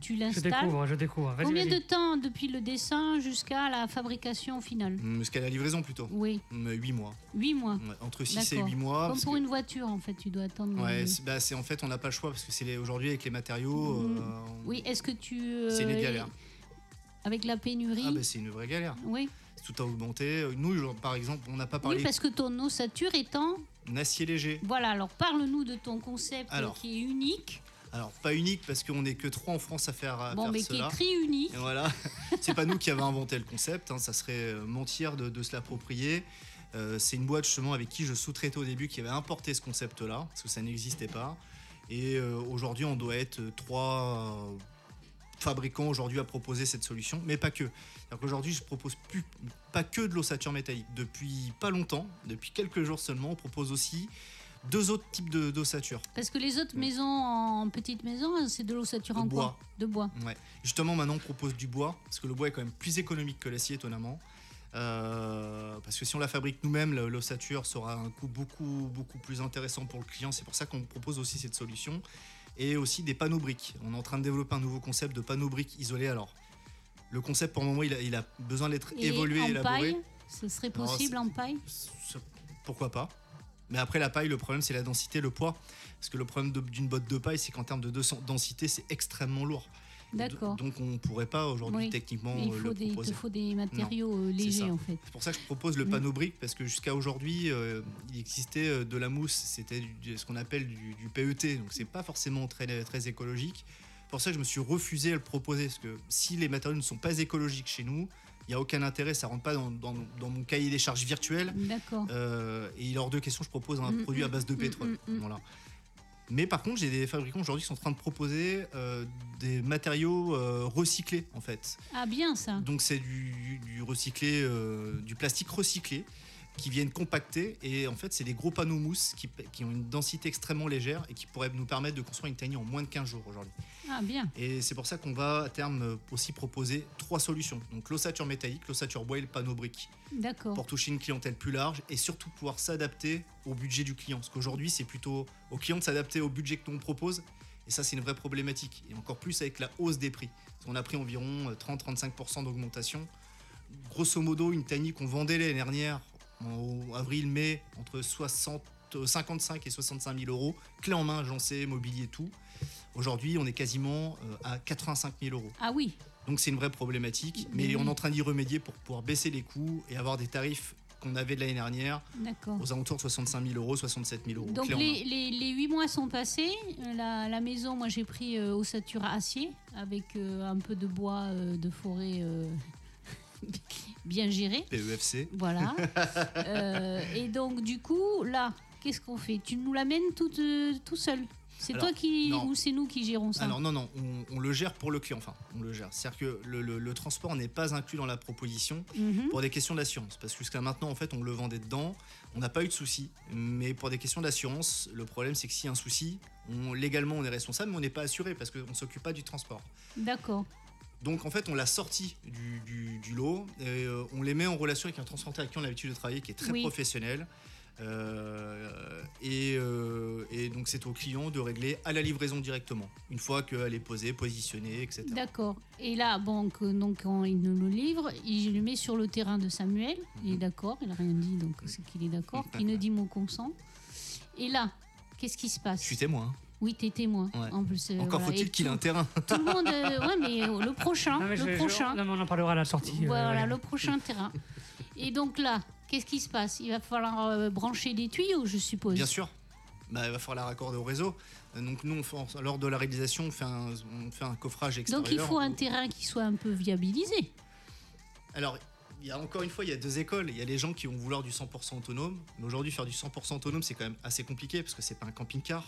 tu Je l'installes. découvre, je découvre. Vas-y, Combien vas-y. de temps depuis le dessin jusqu'à la fabrication finale Hum, Jusqu'à la livraison plutôt. Oui, 8 mois. 8 mois. Ouais, entre 6 et D'accord. 8 mois. Comme pour que- une voiture en fait, tu dois attendre. Ouais, c'est bah, c'est- en fait on n'a pas le choix parce que c'est les- aujourd'hui avec les matériaux. Mm. euh, Oui, est-ce que tu. euh, C'est une galère. Avec la pénurie Ah bah, c'est une vraie galère. Oui. Tout a augmenté. Nous par exemple on n'a pas oui, parlé parce que ton ossature étant. d'acier léger. Voilà, alors parle-nous de ton concept Alors. qui est unique. Alors pas unique parce qu'on n'est que trois en France à faire, à Bon, faire mais qui est écrit unique. Et voilà, c'est pas nous qui avons inventé le concept, hein, ça serait euh, mentir de, de se l'approprier. Euh, c'est une boîte justement avec qui je sous-traitais au début qui avait importé ce concept-là, parce que ça n'existait pas. Et euh, aujourd'hui, on doit être trois euh, fabricants aujourd'hui à proposer cette solution, mais pas que. Alors qu'aujourd'hui, je propose plus, pas que de l'ossature métallique. Depuis pas longtemps, depuis quelques jours seulement, on propose aussi deux autres types de- d'ossature. Parce que les autres maisons en petite maison, hein, c'est de l'ossature en bois. quoi? De bois. Ouais. Justement, maintenant, on propose du bois, parce que le bois est quand même plus économique que l'acier, étonnamment. Euh, parce que si on la fabrique nous-mêmes, l'ossature sera un coût beaucoup, beaucoup plus intéressant pour le client. C'est pour ça qu'on propose aussi cette solution. Et aussi des panneaux briques. On est en train de développer un nouveau concept de panneaux briques isolés. Alors, le concept, pour le moment, il a, il a besoin d'être évolué, en élaboré. paille, ce serait possible en paille? Pourquoi pas Mais après, la paille, le problème, c'est la densité, le poids. Parce que le problème d'une botte de paille, c'est qu'en termes de densité, c'est extrêmement lourd. D'accord. Donc on ne pourrait pas aujourd'hui Oui. techniquement il faut le des, il te proposer. faut des matériaux euh, légers en fait. C'est pour ça que je propose le Mm. panneau brique parce que jusqu'à aujourd'hui euh, il existait euh, de la mousse, c'était ce qu'on appelle du, du PET, donc c'est pas forcément très, très écologique. Pour ça que je me suis refusé à le proposer parce que si les matériaux ne sont pas écologiques chez nous, il n'y a aucun intérêt, ça rentre pas dans, dans- dans mon cahier des charges virtuel. D'accord. Euh, et il est hors de question, je propose un Mm, produit à mm, base de pétrole. Voilà. Mais par contre, j'ai des fabricants aujourd'hui qui sont en train de proposer euh, des matériaux euh, recyclés en fait. Ah bien ça. Donc c'est du, du recyclé, euh, du plastique recyclé qui viennent compacter et en fait c'est des gros panneaux mousse qui, qui ont une densité extrêmement légère et qui pourraient nous permettre de construire une tiny en moins de 15 jours aujourd'hui. Ah bien. Et c'est pour ça qu'on va à terme euh, aussi proposer trois solutions. Donc l'ossature métallique, l'ossature bois et le panneau brique D'accord. pour toucher une clientèle plus large et surtout pouvoir s'adapter au budget du client. Parce qu'aujourd'hui, c'est plutôt au client de s'adapter au budget que l'on propose. Et ça, c'est une vraie problématique. Et encore plus avec la hausse des prix. Qu'on a pris environ euh, 30-35% d'augmentation. Grosso modo, une tiny qu'on vendait l'année dernière, en avril-mai, entre 60, euh, 55 et 65 000 euros, clé en main, agencé, mobilier, tout. Aujourd'hui, on est quasiment euh, à 85 000 euros. Ah oui. Donc c'est une vraie problématique, mais on est en train d'y remédier pour pouvoir baisser les coûts et avoir des tarifs qu'on avait de l'année dernière aux alentours de 65 000 euros, 67 000 euros. Donc les, les, les 8 mois sont passés. Euh, La, la maison, moi j'ai pris euh, ossature acier avec euh, un peu de bois euh, de forêt euh, bien géré. PEFC. Voilà. Euh, et donc du coup, là, qu'est-ce qu'on fait? Tu nous l'amènes tout, euh, tout seul? C'est toi qui non. ou c'est nous qui gérons ça? Alors non, non, on, on le gère pour le client. Enfin, on le gère. C'est-à-dire que le, le- le transport n'est pas inclus dans la proposition Mhm. pour des questions d'assurance. Parce que jusqu'à maintenant, en fait, on le vendait dedans. On n'a pas eu de souci. Mais pour des questions d'assurance, le problème, c'est que s'il y a un souci, on, légalement, on est responsable, mais on n'est pas assuré parce qu'on ne s'occupe pas du transport. D'accord. Donc en fait, on l'a sorti du, du- du lot et euh, on les met en relation avec un transporteur avec qui on a l'habitude de travailler, qui est très Oui. professionnel. Euh, et, euh, et donc c'est au client de régler à la livraison directement, une fois qu'elle est posée, positionnée, etc. D'accord. Et là, bon, que- donc quand il nous le livre, il je le met sur le terrain de Samuel. Il est Mhm. d'accord, il n'a rien dit, donc c'est qu'il est d'accord. Il ne dit mot consent. Et là, qu'est-ce qui se passe? Je suis témoin. Oui, t'es témoin. Ouais. En plus, euh, Encore voilà. faut-il qu'il ait un terrain. Tout le monde. euh, ouais, mais euh, le prochain. Non, mais le je- prochain. non, mais on en parlera à la sortie. euh, Voilà, le prochain terrain. Et donc là, qu'est-ce qui se passe? Il va falloir euh, brancher des tuyaux, je suppose. Bien sûr. Bah, il va falloir la raccorder au réseau. Donc nous, on fait, lors de la réalisation, on fait un, on fait un coffrage extérieur. Donc il faut un terrain qui soit un peu viabilisé. Alors, il y a encore une fois, il y a deux écoles. Il y a les gens qui vont vouloir du 100% autonome. Mais aujourd'hui, faire du 100% autonome, c'est quand même assez compliqué parce que c'est pas un camping-car.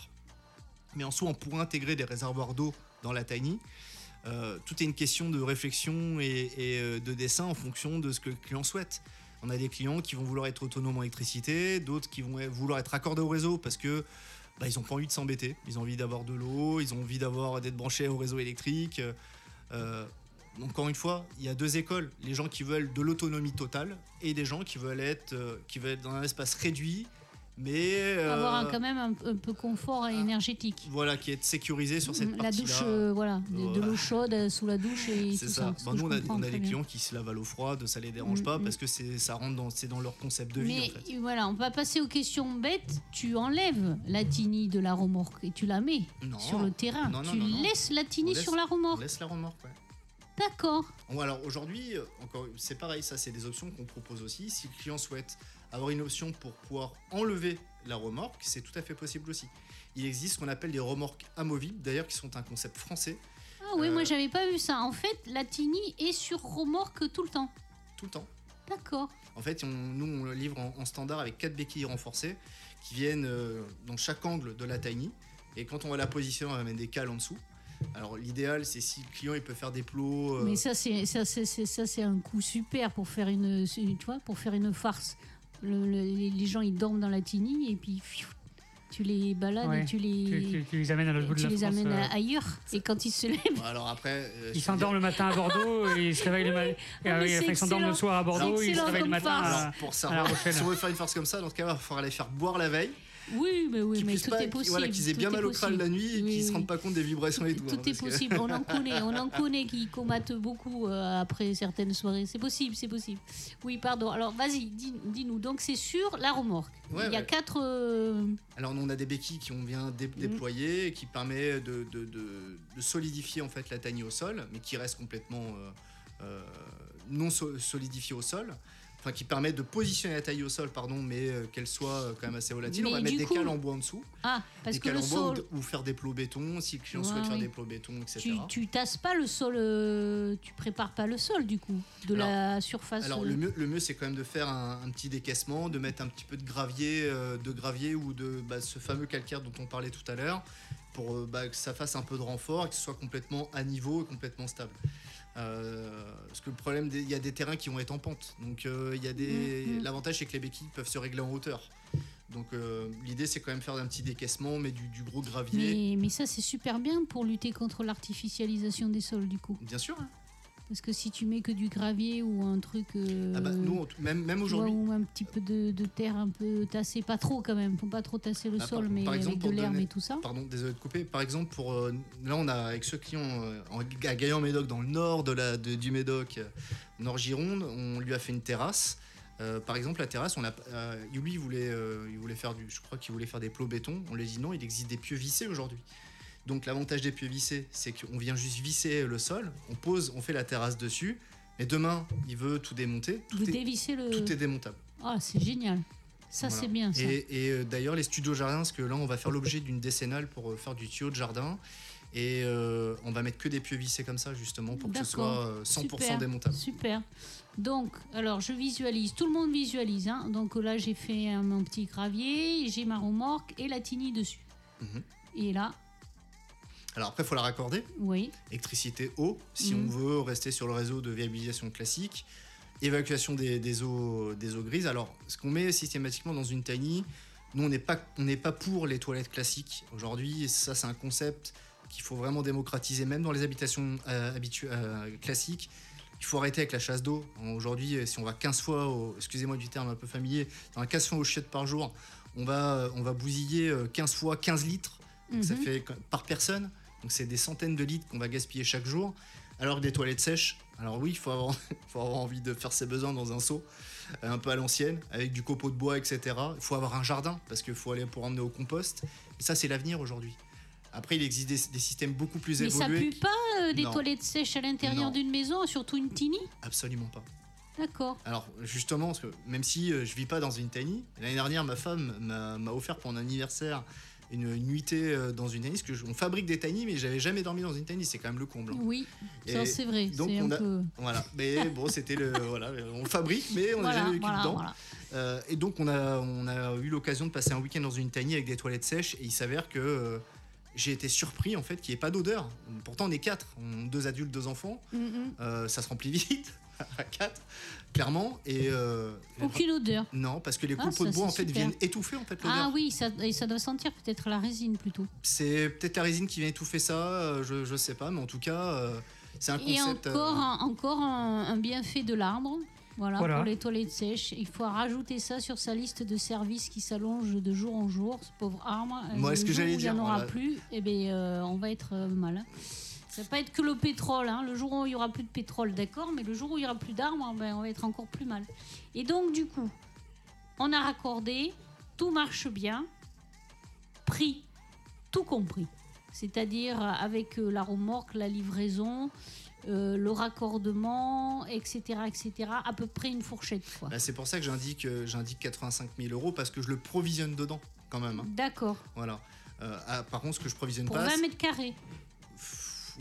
Mais en soi, on pourrait intégrer des réservoirs d'eau dans la tiny. Euh, tout est une question de réflexion et, euh, de dessin en fonction de ce que le client souhaite. On a des clients qui vont vouloir être autonomes en électricité, d'autres qui vont vouloir être raccordés au réseau parce que bah, ils n'ont pas envie de s'embêter. Ils ont envie d'avoir de l'eau, ils ont envie d'avoir d'être branchés au réseau électrique. Euh, encore une fois, il y a deux écoles les gens qui veulent de l'autonomie totale et des gens qui veulent être, euh, qui veulent être dans un espace réduit, mais euh, Avoir un- quand même un, un peu confort et énergétique. voilà, qui est sécurisé sur cette La douche, euh, voilà, de, l'eau chaude euh, sous la douche et C'est tout ça. ça. Bah, nous, on a, on des clients qui se lavent à l'eau froide, ça les dérange Mm, pas mm. parce que c'est, ça rentre dans, c'est dans leur concept de vie. Mais en fait. voilà, on va passer aux questions bêtes. Tu enlèves la tini de la remorque et tu la mets Non. sur le terrain. Non, non, tu laisses la tini On laisse- sur la On remorque. laisse la remorque, ouais. D'accord. Bon, alors aujourd'hui, euh, encore, c'est pareil, ça c'est des options qu'on propose aussi. Si le client souhaite avoir une option pour pouvoir enlever la remorque, c'est tout à fait possible aussi. Il existe ce qu'on appelle des remorques amovibles, d'ailleurs qui sont un concept français Ah oui, Euh, moi j'avais pas vu ça. En fait, la tini est sur remorque tout le temps. tout le temps. D'accord. En fait, on- nous on le livre en, en standard avec quatre béquilles renforcées qui viennent euh, dans chaque angle de la tiny. Et quand on va la positionner, on va mettre des cales en dessous. Alors l'idéal, c'est si le client il peut faire des plots. euh, Mais ça c'est ça c'est ça c'est un coup super pour faire une tu vois pour faire une farce. Le- le- les gens ils dorment dans la tini et puis tu les balades Ouais. et tu les tu- tu les amènes à l'autre bout de tu les France. amènes euh, à- ailleurs et quand ils se lèvent bon, alors après, euh, Ils s'endorment le matin à Bordeaux et ils se réveillent le matin. mais c'est Ils s'endorment le soir à Bordeaux et ils se réveillent le matin farce. à, Alors, pour ça, à La si on veut faire une farce comme ça, dans ce cas-là, il faudra les faire boire la veille. Oui mais oui mais tout pas- est possible. Voilà, qu'ils aient bien mal au crâne la nuit et Oui, qu'ils se oui. rendent pas compte des vibrations et tout. Tout hein, est que- possible, on en connaît, on en connaît qui combattent beaucoup euh, après certaines soirées. C'est possible, c'est possible. Oui, pardon. Alors vas-y, dis- dis-nous. Donc c'est sur la remorque. Ouais, Il y a ouais. quatre. euh, Alors on a des béquilles qui ont bien dé- déployées et qui permet de, de- de- de solidifier en fait la tanie au sol, mais qui reste complètement euh, euh, non so- solidifiée au sol. Enfin, qui permet de positionner la taille au sol, pardon, mais euh, qu'elle soit euh, quand même assez volatile. Mais on va mettre des coup- cales en bois en dessous, Ah, parce des que cales le en bois ou sol. ou, faire des plots béton si le client Ouais, souhaite faire des plots béton, etc. Tu, tu tasses pas le sol, euh, tu prépares pas le sol du coup, de la surface. Alors euh, le mieux, le mieux c'est quand même de faire un, un petit décaissement, de mettre un petit peu de gravier, de gravier ou de bah, ce fameux calcaire dont on parlait tout à l'heure, pour bah, que ça fasse un peu de renfort et que ce soit complètement à niveau et complètement stable. Euh, parce que le problème, il y a des terrains qui vont être en pente, donc euh, y a des. Mhm. L'avantage c'est que les béquilles peuvent se régler en hauteur. Donc euh, l'idée c'est quand même faire un petit décaissement, mais du, du gros gravier. mais, mais ça c'est super bien pour lutter contre l'artificialisation des sols du coup. Bien sûr. hein. Parce que si tu mets que du gravier ou un truc. euh, Ah bah, nous, on- même, aujourd'hui. ou un petit peu de, de terre un peu tassée, pas trop quand même, faut pas trop tasser le Bah, sol, par- mais par exemple, avec de pour l'herbe et tout ça. Pardon, désolé de couper. Par exemple, pour euh, là, on a avec ce client euh, à Gaillan-Médoc, dans le nord de la, de- du Médoc, euh, nord Gironde, on lui a fait une terrasse. Euh, par exemple, la terrasse, on a, euh, lui, il voulait, euh, il voulait faire du, je crois qu'il voulait faire des plots béton. On lui a dit non, il existe des pieux vissés aujourd'hui. Donc l'avantage des pieux vissés, c'est qu'on vient juste visser le sol, on pose, on fait la terrasse dessus. Mais demain, il veut tout démonter. Vous Tout, est, dévissez le. tout est démontable. Ah, c'est génial. Ça, Voilà. c'est bien ça. Et, et, euh, d'ailleurs, les studios jardins, parce que là, on va faire l'objet d'une décennale pour euh, faire du tuyau de jardin. Et euh, on va mettre que des pieux vissés comme ça, justement, pour que ce soit euh, 100% Super. démontable. Super. Donc, alors je visualise, tout le monde visualise. hein. Donc là, j'ai fait mon petit gravier, j'ai ma remorque et la tini dessus. Mhm. Et là, Alors après, il faut la raccorder. oui, Électricité, eau, si Mhm. on veut rester sur le réseau de viabilisation classique. Évacuation des, des eaux, des eaux grises. Alors, ce qu'on met systématiquement dans une tiny, nous, on n'est pas, on pas pour les toilettes classiques. Aujourd'hui, ça, c'est un concept qu'il faut vraiment démocratiser, même dans les habitations euh, habitu- euh, classiques. Il faut arrêter avec la chasse d'eau. Aujourd'hui, si on va 15 fois, au, excusez-moi du terme un peu familier, dans 15 fois aux chiottes par jour, on va, on va bousiller euh, 15 fois 15 litres. Donc ça Mhm. fait par personne. Donc c'est des centaines de litres qu'on va gaspiller chaque jour. Alors que des toilettes sèches, alors oui, il faut avoir, faut avoir envie de faire ses besoins dans un seau, euh, un peu à l'ancienne, avec du copeau de bois, etc. Il faut avoir un jardin, parce qu'il faut aller pour emmener au compost. Et ça, c'est l'avenir aujourd'hui. Après, il existe des, des systèmes beaucoup plus mais ça évolués. pue pas euh, des Non. toilettes sèches à l'intérieur d'une maison, surtout une tini Absolument pas. D'accord. Alors justement, parce que même si euh, je vis pas dans une tiny, l'année dernière ma femme m'a m'a offert pour mon anniversaire une, nuitée euh, dans une tiny, parce que je- on fabrique des tiny, mais j'avais jamais dormi dans une tiny, c'est quand même le comble. hein. Oui, ça c'est vrai. donc, on un a- peu... Voilà, mais bon, c'était le. Voilà, on le fabrique, mais on n'a Voilà, jamais vécu voilà, dedans. voilà. Euh, et donc, on a, on a eu l'occasion de passer un week-end dans une tiny avec des toilettes sèches, et il s'avère que euh, j'ai été surpris en fait qu'il n'y ait pas d'odeur. Pourtant, on est quatre, on- deux adultes, deux enfants, Mm, mm. Euh, ça se remplit vite à quatre, clairement. Et euh, Aucune odeur. non, parce que les Ah, copeaux de bois en fait super. viennent étouffer en fait l'odeur. Ah oui, ça, et ça doit sentir peut-être la résine plutôt. C'est peut-être la résine qui vient étouffer ça, euh, je, je sais pas, mais en tout cas, euh, c'est un Et concept. euh, encore, un, encore un, un bienfait de l'arbre. Voilà, Voilà. pour les toilettes sèches. Il faut rajouter ça sur sa liste de services qui s'allonge de jour en jour, ce pauvre arbre. Moi, ce que jour j'allais où Il n'y en dire, aura voilà. plus, eh euh, on va être euh, mal. Hein. Ça va pas être que le pétrole. hein. Le jour où il y aura plus de pétrole, d'accord, mais le jour où il y aura plus d'arbres, ben, on va être encore plus mal. Et donc, du coup, on a raccordé, tout marche bien, prix, tout compris. C'est-à-dire euh, avec euh, la remorque, la livraison, euh, le raccordement, etc., etc. À peu près une fourchette, bah, c'est pour ça que j'indique, j'indique 85 000 euros parce que je le provisionne dedans quand même. hein. D'accord. Voilà. Euh, ah, par contre, ce que je provisionne Pour pas, 20 c'est- mètres carrés.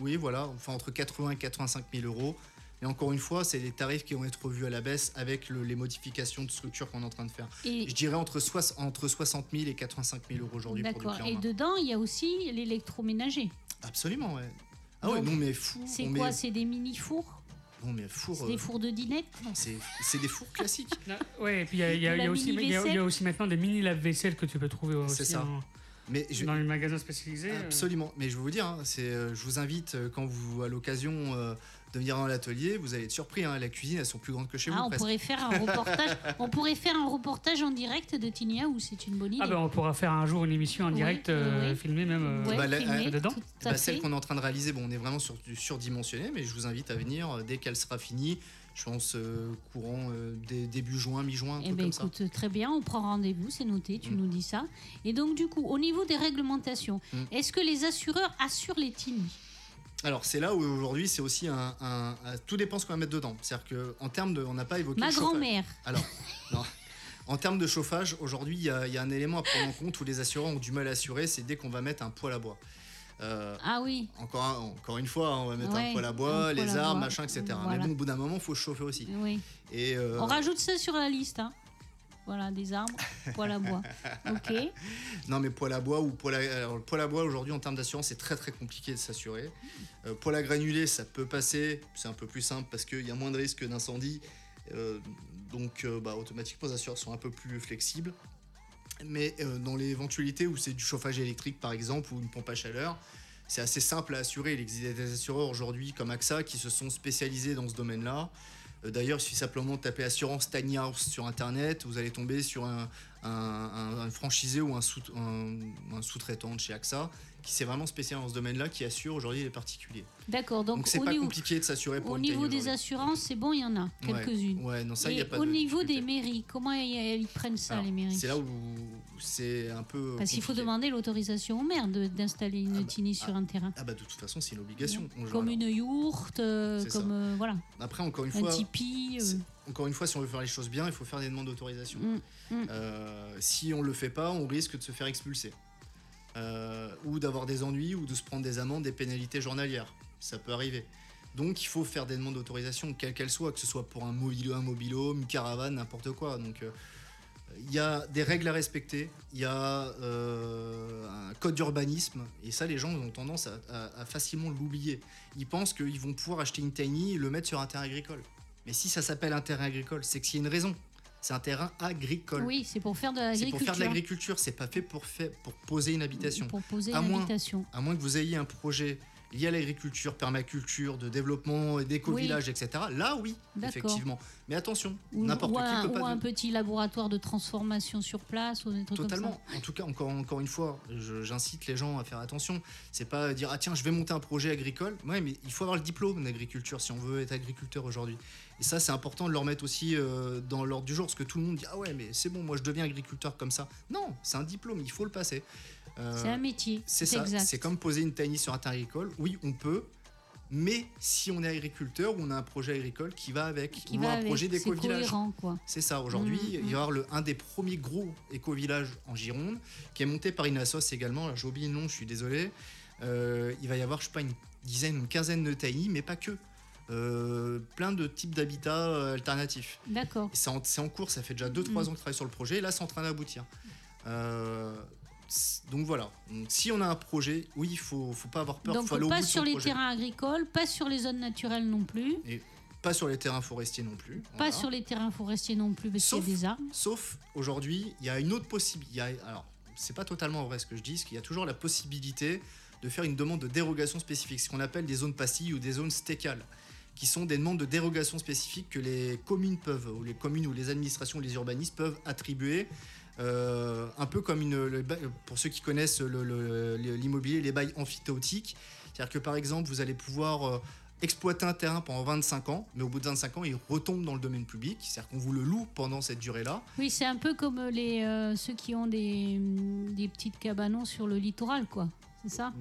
Oui, voilà, enfin entre 80 et 85 000 euros. Et encore une fois, c'est les tarifs qui vont être revus à la baisse avec le- les modifications de structure qu'on est en train de faire. Et Je dirais entre, soix- entre 60 000 et 85 000 euros aujourd'hui d'accord. Et dedans, il y a aussi l'électroménager. Absolument, ouais. Ah ouais, non mais fou. C'est quoi met- C'est des mini fours Non mais four. C'est euh, des fours de dinette non, c'est c'est des fours classiques. Ouais, et puis il y y y y a- aussi maintenant des mini lave-vaisselle que tu peux trouver aussi C'est ça. en- Mais je, dans les magasins spécialisés. euh. Absolument, mais je vais vous dire, hein, c'est, euh, je vous invite euh, quand vous à l'occasion euh, de venir dans l'atelier, vous allez être surpris. hein, la cuisine, elles sont plus grandes que chez Ah, vous. on presque. pourrait faire un reportage. on pourrait faire un reportage en direct de Tinia où c'est une bonne idée. Ah ben on pourra faire un jour une émission en Oui, direct, euh, oui. filmée même. euh, Ouais, bah, là, filmé, euh, dedans Bah, celle qu'on est en train de réaliser, bon, on est vraiment sur du surdimensionné, mais je vous invite à venir dès qu'elle sera finie. Je pense euh, courant euh, dé- début juin, mi-juin, un Eh ben comme ça. écoute, très bien, on prend rendez-vous, c'est noté, tu Mm. nous dis ça. Et donc du coup, au niveau des réglementations, Mm. est-ce que les assureurs assurent les teams? Alors c'est là où aujourd'hui c'est aussi un, un- un- tout dépend ce qu'on va mettre dedans. C'est-à-dire que en termes de, on n'a pas évoqué. Ma grand-mère, Alors, non. En termes de chauffage, aujourd'hui, il y, y a un élément à prendre en compte où les assureurs ont du mal à assurer, c'est dès qu'on va mettre un poêle à bois. Euh, ah oui, encore, encore une fois, hein, on va mettre Ouais, un poêle à bois, les bois. machin, etc. Voilà. Mais bon, au bout d'un moment, il faut chauffer aussi. oui. Et, euh, On rajoute ça sur la liste. Hein. Voilà, des arbres, poêle à bois. Ok. Non, mais poêle à bois ou poêle à, alors, le poêle à bois aujourd'hui en termes d'assurance, c'est très très compliqué de s'assurer. Euh, poêle à granulés, ça peut passer, c'est un peu plus simple parce qu'il y a moins de risque d'incendie. Euh, donc, euh, bah, automatiquement, les assureurs sont un peu plus flexibles. Mais euh, dans l'éventualité où c'est du chauffage électrique par exemple ou une pompe à chaleur, c'est assez simple à assurer. Il existe des assureurs aujourd'hui comme AXA qui se sont spécialisés dans ce domaine-là. Euh, D'ailleurs, il suffit simplement de taper assurance tiny house sur internet, vous allez tomber sur un, franchisé ou un sous-traitant de chez AXA qui s'est vraiment spécialisé dans ce domaine-là, qui assure aujourd'hui les particuliers. D'accord. Donc, c'est pas niveau, compliqué de s'assurer pour au une niveau des assurances, c'est bon, il y en a quelques-unes. Ouais, non, ça, a pas au de niveau des mairies, comment ils, ils prennent ça, Alors, les mairies C'est là où c'est un peu. Parce qu'il faut demander l'autorisation au maire d'installer une Ah bah, tini sur un terrain. Ah bah de toute façon, c'est une obligation. On- Comme une yourte, euh, comme euh, voilà, Après, encore une un fois, tipi. euh. encore une fois, si on veut faire les choses bien, il faut faire des demandes d'autorisation. Mm, mm. Si on le fait pas, on risque de se faire expulser. Euh, ou d'avoir des ennuis, ou de se prendre des amendes, des pénalités journalières. Ça peut arriver. Donc il faut faire des demandes d'autorisation, quelles qu'elles soient, que ce soit pour un mobile, un mobilhome, une caravane, n'importe quoi. Donc euh, il y a des règles à respecter, il y a euh, un code d'urbanisme, et ça les gens ont tendance à, à- à facilement l'oublier. Ils pensent qu'ils vont pouvoir acheter une tiny et le mettre sur un terrain agricole. Mais si ça s'appelle un terrain agricole, c'est qu'il y a une raison. C'est un terrain agricole. Oui, c'est pour faire de C'est pour l'agriculture. faire de l'agriculture, c'est pas fait pour, faire, pour poser une habitation. Pour poser À une moins- habitation. À moins que vous ayez un projet lié à l'agriculture, permaculture, de développement, d'éco-village, etc. Là, oui, effectivement. Mais attention, n'importe qui un, peut pas. ou un petit laboratoire de transformation sur place ou des trucs Totalement. comme En tout cas, encore, encore une fois, j'incite les gens à faire attention. C'est pas dire ah tiens, je vais monter un projet agricole. Ouais, mais il faut avoir le diplôme d'agriculture si on veut être agriculteur aujourd'hui. Et ça, c'est important de le remettre aussi euh, dans l'ordre du jour, parce que tout le monde dit ah ouais, mais c'est bon, moi je deviens agriculteur comme ça. Non, c'est un diplôme, il faut le passer. Euh. C'est un métier. C'est ça, c'est comme poser une tiny sur un terrain agricole. Oui, on peut, mais si on est agriculteur ou on a un projet agricole qui va avec, Qui ou va un avec, projet d'éco-village. C'est ça, aujourd'hui, Mm, il va y avoir le, un des premiers gros éco-villages en Gironde, qui est monté par une assoce également, j'ai oublié le nom, je suis désolé. Euh, il va y avoir, je sais pas, une dizaine, une quinzaine de taillis, mais pas que. Euh, plein de types d'habitats alternatifs. D'accord. C'est en, cours, ça fait déjà 2-3 Mm. ans que je travaille sur le projet, et là c'est en train d'aboutir. Euh, donc voilà, Donc, si on a un projet, oui, il faut, faut pas avoir peur, Donc faut aller au bout pas de sur les projet. terrains agricoles, pas sur les zones naturelles non plus, Pas sur les terrains forestiers non plus. pas voilà. sur les terrains forestiers non plus parce qu'il y a des arbres. Sauf aujourd'hui, il y a une autre possibilité. Alors, c'est pas totalement vrai ce que je dis, parce qu'il y a toujours la possibilité de faire une demande de dérogation spécifique, ce qu'on appelle des zones pastilles ou des zones stécales, qui sont des demandes de dérogation spécifiques que les communes peuvent, ou les communes ou les administrations ou les urbanistes peuvent attribuer. Euh, un peu comme une, le ba- pour ceux qui connaissent le- le- le- l'immobilier, les bails amphithéotiques. C'est-à-dire que par exemple, vous allez pouvoir euh, exploiter un terrain pendant 25 ans, mais au bout de 25 ans, il retombe dans le domaine public. C'est-à-dire qu'on vous le loue pendant cette durée-là. Oui, c'est un peu comme les euh, ceux qui ont des, des petites cabanons sur le littoral, quoi. C'est ça?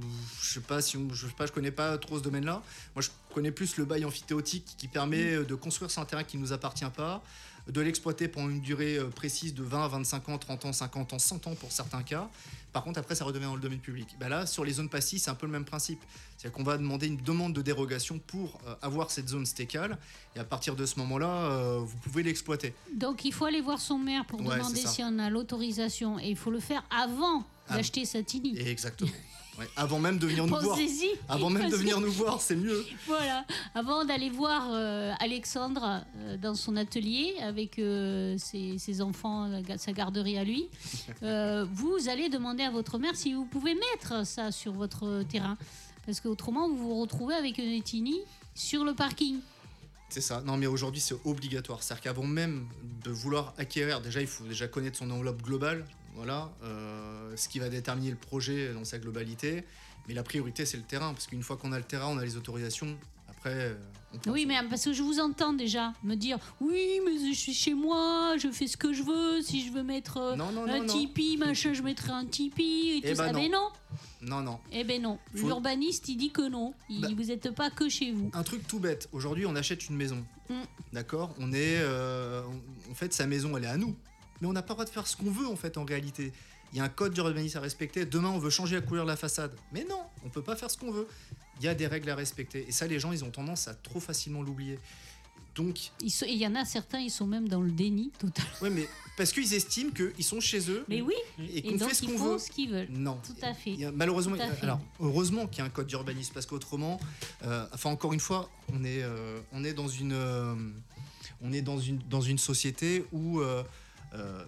Je sais pas si on- je sais pas, je connais pas trop ce domaine-là. Moi, je connais plus le bail amphithéotique qui permet de construire sur un terrain qui nous appartient pas, de l'exploiter pendant une durée euh, précise de 20, 25 ans, 30 ans, 50 ans, 100 ans pour certains cas. Par contre, après, ça redevient dans le domaine public. Bah là, sur les zones passives, c'est un peu le même principe. C'est-à-dire qu'on va demander une demande de dérogation pour euh, avoir cette zone stécale. Et à partir de ce moment-là, euh, vous pouvez l'exploiter. Donc il faut aller voir son maire pour Ouais, demander si on a l'autorisation et il faut le faire avant Ah. d'acheter sa tini. Exactement. Ouais, Avant même de venir nous voir. Avant même de venir nous voir, c'est mieux. Voilà, avant d'aller voir euh, Alexandre euh, dans son atelier avec euh, ses, ses enfants, sa garderie à lui, vous allez demander à votre mère si vous pouvez mettre ça sur votre terrain. Parce qu'autrement, vous vous retrouvez avec une étini sur le parking. C'est ça. Non, mais aujourd'hui, c'est obligatoire. C'est-à-dire qu'avant même de vouloir acquérir, déjà, il faut déjà connaître son enveloppe globale. Voilà. euh, ce qui va déterminer le projet dans sa globalité. Mais la priorité, c'est le terrain. Parce qu'une fois qu'on a le terrain, on a les autorisations. Après, euh, on Oui, mais parce que je vous entends déjà me dire Oui, mais je suis chez moi, je fais ce que je veux. Si je veux mettre euh, Non, non, un non, tipi, machin, je mettrai un tipi et tout Eh ben ça. non. Mais non, Non, non. eh ben non. Faut- L'urbaniste, il dit que non. Il, Bah. Vous n'êtes pas que chez vous. Un truc tout bête. Aujourd'hui, on achète une maison. Mm. D'accord? On est. euh, en fait, sa maison, elle est à nous. Mais on n'a pas le droit de faire ce qu'on veut, en fait, en réalité. Il y a un code d'urbanisme à respecter. Demain, on veut changer la couleur de la façade. Mais non, on peut pas faire ce qu'on veut. Il y a des règles à respecter. Et ça, les gens, ils ont tendance à trop facilement l'oublier. Donc, Il y en a certains, ils sont même dans le déni total. ouais, mais parce qu'ils estiment qu'ils sont chez eux Mais oui, et qu'on fait ce qu'on veut. ce qu'ils veulent. Non. Tout à fait. Il y a- malheureusement, à fait. alors heureusement qu'il y a un code d'urbanisme parce qu'autrement, euh, enfin encore une fois, on est, euh, on est dans une, euh, on est dans une, dans une société où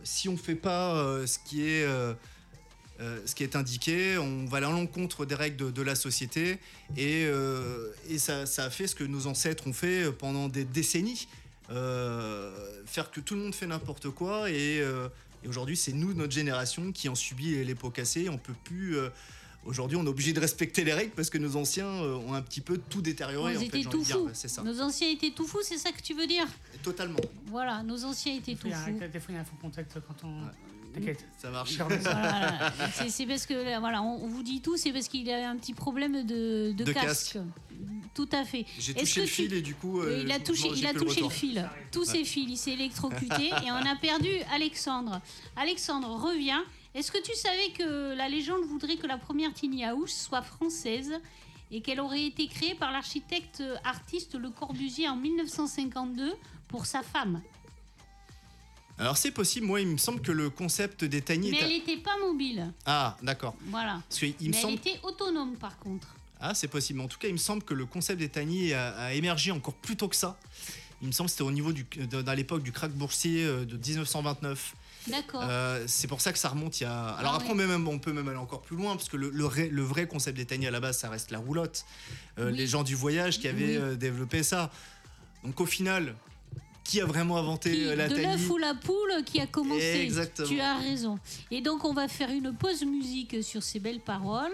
si on fait pas euh, ce qui est euh, euh, ce qui est indiqué, on va à l'encontre des règles de, la société et, euh, et ça, ça a fait ce que nos ancêtres ont fait pendant des décennies, euh, faire que tout le monde fait n'importe quoi et, euh, et aujourd'hui c'est nous, notre génération, qui en subit les pots cassés. On peut plus. Aujourd'hui, on est obligé de respecter les règles parce que nos anciens euh, ont un petit peu tout détérioré. Ils en fait, étaient tout fous. Ouais, C'est ça. Nos anciens étaient tout fous, c'est ça que tu veux dire? Totalement. Voilà, nos anciens étaient tout fois, il y a fous. un- des fois, il y a un faux contact quand on. T'inquiète. Ça marche. Voilà, c'est- parce que là, voilà, on, vous dit tout, c'est parce qu'il a un petit problème de, de De casque. casque. Tout à fait. J'ai touché que le tu- fil et du coup. euh, il a touché, il a le fil. Tous ses fils, il s'est électrocuté et on a perdu Alexandre. Alexandre revient. Est-ce que tu savais que la légende voudrait que la première tiny house soit française et qu'elle aurait été créée par l'architecte artiste Le Corbusier en 1952 pour sa femme? Alors c'est possible. Moi, il me semble que le concept des tiny. Mais elle n'était pas mobile. Ah, d'accord. Voilà. Parce qu'il me Mais semble. elle était autonome par contre. Ah, c'est possible. En tout cas, il me semble que le concept des tiny a, a émergé encore plus tôt que ça. Il me semble que c'était au niveau du, de- à l'époque du krach boursier euh, de 1929. D'accord. Euh, c'est pour ça que ça remonte il y a. Alors Ah après, ouais. on, peut même, on peut même aller encore plus loin, parce que le, le, vrai, le vrai concept des tiny à la base, ça reste la roulotte. Euh, Oui. Les gens du voyage qui avaient Oui. euh, développé ça. Donc au final, qui a vraiment inventé Qui- la de tiny l'œuf ou la poule qui a commencé. Exactement. Tu as raison. Et donc on va faire une pause musique sur ces belles paroles.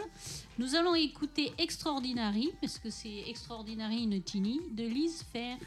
Nous allons écouter Extraordinary, parce que c'est Extraordinary une tini, de Lise Fer.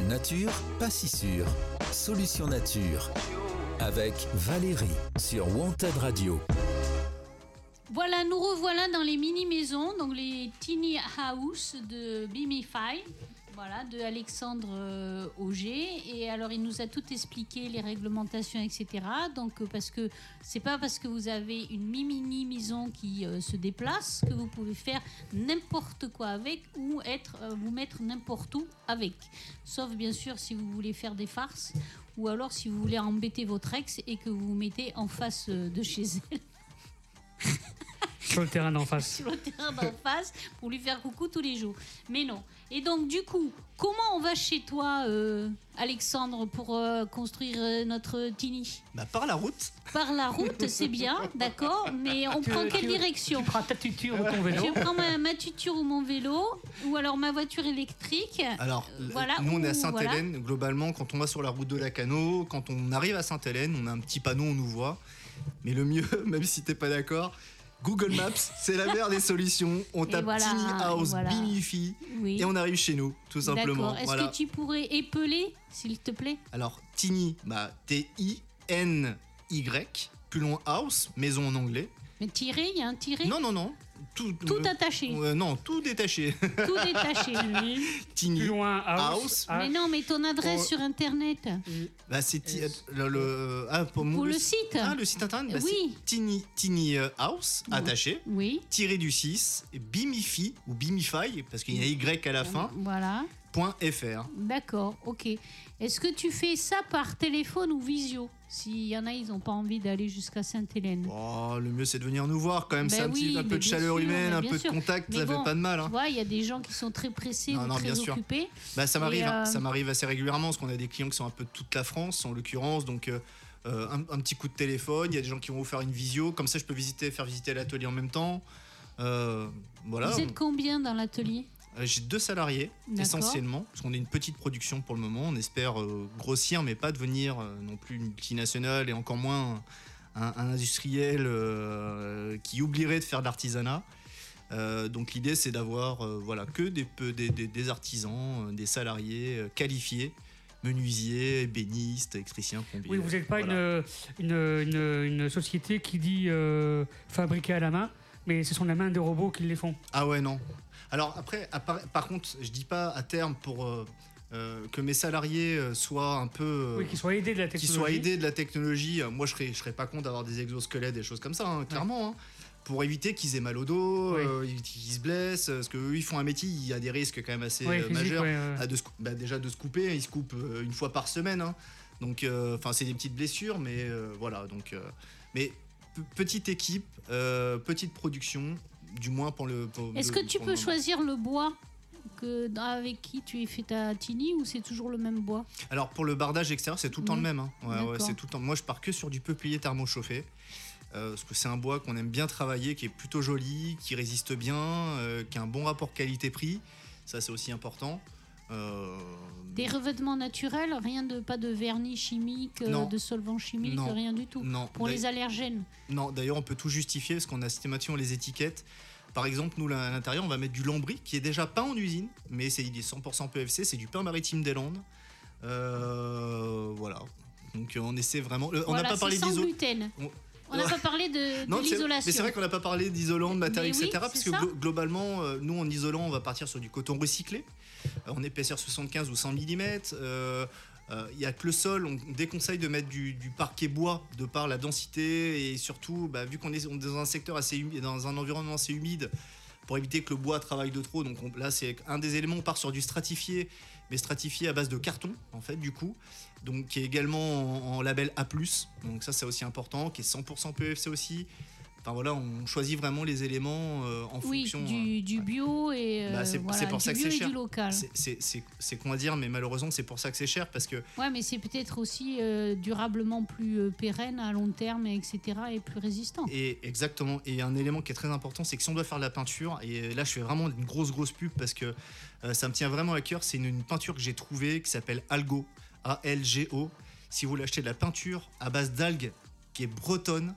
Nature, pas si sûr. Solution nature. Avec Valérie sur Wanted Radio. De Bimify. Voilà, de Alexandre euh, Auger. Et alors, il nous a tout expliqué, les réglementations, etc. Donc, euh, parce que c'est pas parce que vous avez une mini maison qui euh, se déplace que vous pouvez faire n'importe quoi avec ou être, vous mettre n'importe où avec. Sauf, bien sûr, si vous voulez faire des farces ou alors si vous voulez embêter votre ex et que vous vous mettez en face de chez elle Sur le terrain d'en face. sur le terrain d'en face pour lui faire coucou tous les jours. Mais non. Et donc, du coup, comment on va chez toi, euh, Alexandre, pour euh, construire euh, notre Tini? Bah, par la route. Par la route, c'est bien, d'accord, mais on Tu- prend tu- quelle direction? Tu prends ta tuture ou ton vélo. Je prends ma, ma tuture ou mon vélo, ou alors ma voiture électrique. Alors, Euh, l- voilà, nous on est à ou- Sainte-Hélène. Globalement, quand on va sur la route de la Cano, quand on arrive à Sainte-Hélène, on a un petit panneau, on nous voit. Mais le mieux, même si t'es pas d'accord, Google Maps, c'est la meilleure des solutions. On tape voilà, Tiny House voilà. Bimify Oui. et on arrive chez nous, tout simplement. Est-ce Voilà. que tu pourrais épeler, s'il te plaît? Alors, Tiny, bah, T-I-N-Y, plus loin House, maison en anglais. Mais tiré, il y a un tiré? Non, non, non. Tout, Tout euh, attaché, euh, non, tout détaché. tout détaché. Tiny. Plus loin, house. House. Mais non, mais ton adresse Oh. sur Internet, Bah, c'est le, le- ah, pour, le le- site. Ah, le site internet, bah, Oui. Tiny, Tiny euh, House, Oui. attaché, Oui, tiré du 6, Bimify, ou Bimify, parce qu'il y a Y à la fin, voilà. .fr. D'accord, ok. Est-ce que tu fais ça par téléphone ou visio S'il y en a, ils n'ont pas envie d'aller jusqu'à Sainte-Hélène. Oh, le mieux c'est de venir nous voir quand même, Ben c'est un, petit, un peu de chaleur sûr, humaine, un peu de contact, Mais ça bon, fait pas de mal. Tu Hein. vois, il y a des gens qui sont très pressés Non, ou non, très occupés. Bah, ça m'arrive, Et, hein, euh, ça m'arrive assez régulièrement parce qu'on a des clients qui sont un peu de toute la France en l'occurrence, donc euh, euh, un, un petit coup de téléphone, il y a des gens qui vont vous faire une visio, comme ça je peux visiter, faire visiter l'atelier en même temps. Euh, voilà. Vous êtes combien dans l'atelier? J'ai deux salariés essentiellement, parce qu'on est une petite production pour le moment. On espère euh, grossir, mais pas devenir euh, non plus une multinationale et encore moins un, un industriel euh, qui oublierait de faire de l'artisanat. Euh, donc l'idée c'est d'avoir euh, voilà que des, des, des- des artisans, euh, des salariés euh, qualifiés, menuisiers, ébénistes, électriciens, plombiers. Oui, vous n'êtes pas Voilà. une, une, une- une société qui dit euh, fabriquer à la main, mais ce sont les mains de robots qui les font. Ah ouais, non. Alors après, par, contre, je dis pas à terme pour euh, euh, que mes salariés euh, soient un peu. Oui, qui soient aidés de la technologie. soient aidés de la technologie. Moi, je serais, je serais pas contre d'avoir des exosquelettes, des choses comme ça, hein, clairement. hein, pour éviter qu'ils aient mal au dos, Oui. euh, qu'ils se blessent. Parce qu'eux, ils font un métier, il y a des risques quand même assez physique, majeurs. ouais, de se cou- bah, déjà de se couper, ils se coupent une fois par semaine. hein. Donc, euh, enfin, c'est des petites blessures, mais voilà. Donc, mais pe- petite équipe, petite production, du moins pour le. Est-ce que tu peux choisir le bois que, avec qui tu fais ta tini ou c'est toujours le même bois? Alors pour le bardage extérieur, c'est tout le temps le même. hein. Ouais, ouais, D'accord. c'est tout le temps. Moi, je pars que sur du peuplier thermochauffé. euh, parce que c'est un bois qu'on aime bien travailler, qui est plutôt joli, qui résiste bien, euh, qui a un bon rapport qualité-prix. Ça, c'est aussi important. Euh, Des revêtements naturels, rien de pas de vernis chimique, euh, Non. de solvant chimique, Non. rien du tout. non, Pour les allergènes. non, d'ailleurs, on peut tout justifier parce qu'on a systématiquement les étiquettes. Par exemple, nous, à l'intérieur, on va mettre du lambris qui est déjà peint en usine, mais c'est il est 100% PFC, c'est du pain maritime des Landes. Euh, voilà. Donc, on essaie vraiment. on n'a Voilà, pas parlé d'iso. gluten. On- On n'a pas parlé de, de l'isolation. mais c'est vrai qu'on n'a pas parlé d'isolant, de matériel, oui, etc. Parce que globalement, nous en isolant, on va partir sur du coton recyclé, en épaisseur 75 ou 100 mm. Il n'y a que le sol, on déconseille de mettre du, parquet bois de par la densité et surtout, bah, vu qu'on est dans un secteur assez dans un environnement assez humide, pour éviter que le bois travaille de trop. Donc on- là, c'est un des éléments, on part sur du stratifié, mais stratifié à base de carton, en fait, du coup. Donc qui est également en, en label A+. Donc ça, c'est aussi important, qui est 100% PFC aussi. Enfin voilà, on choisit vraiment les éléments euh, en Oui, fonction. du, euh, du bio et euh, Bah, c'est- voilà, pour du ça que c'est cher. c'est- à dire, mais malheureusement, c'est pour ça que c'est cher parce que Ouais, mais c'est peut-être aussi euh, durablement plus euh, pérenne à long terme, et etc. et plus résistant. Et exactement. Et un élément qui est très important, c'est que si on doit faire de la peinture, et là je fais vraiment une grosse grosse pub parce que ça me tient vraiment à cœur, c'est une, une peinture que j'ai trouvée qui s'appelle Algo, A-L-G-O. Si vous voulez acheter de la peinture à base d'algues qui est bretonne,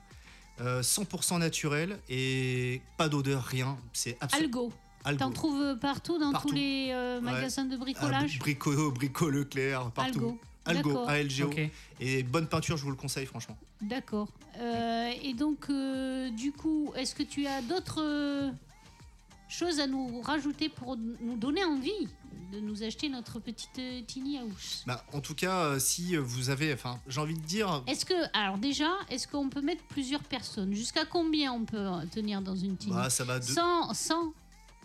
euh, 100% naturelle et pas d'odeur, rien. C'est absolument Algo. Algo. T'en trouves partout dans Partout. tous les euh, Ouais. magasins de Ah, bricolage? Brico, Brico Leclerc, partout. Algo. Algo. A-L-G-O. Et bonne peinture, je vous le conseille, franchement. D'accord. Euh, et donc, euh, du coup, est-ce que tu as d'autres euh, choses à nous rajouter pour nous donner envie de nous acheter notre petite euh, tiny house Bah, en tout cas, euh, si vous avez. Enfin, j'ai envie de dire. Est-ce que, alors déjà, est-ce qu'on peut mettre plusieurs personnes? Jusqu'à combien on peut tenir dans une tiny? Bah, ça va de. sans, sans,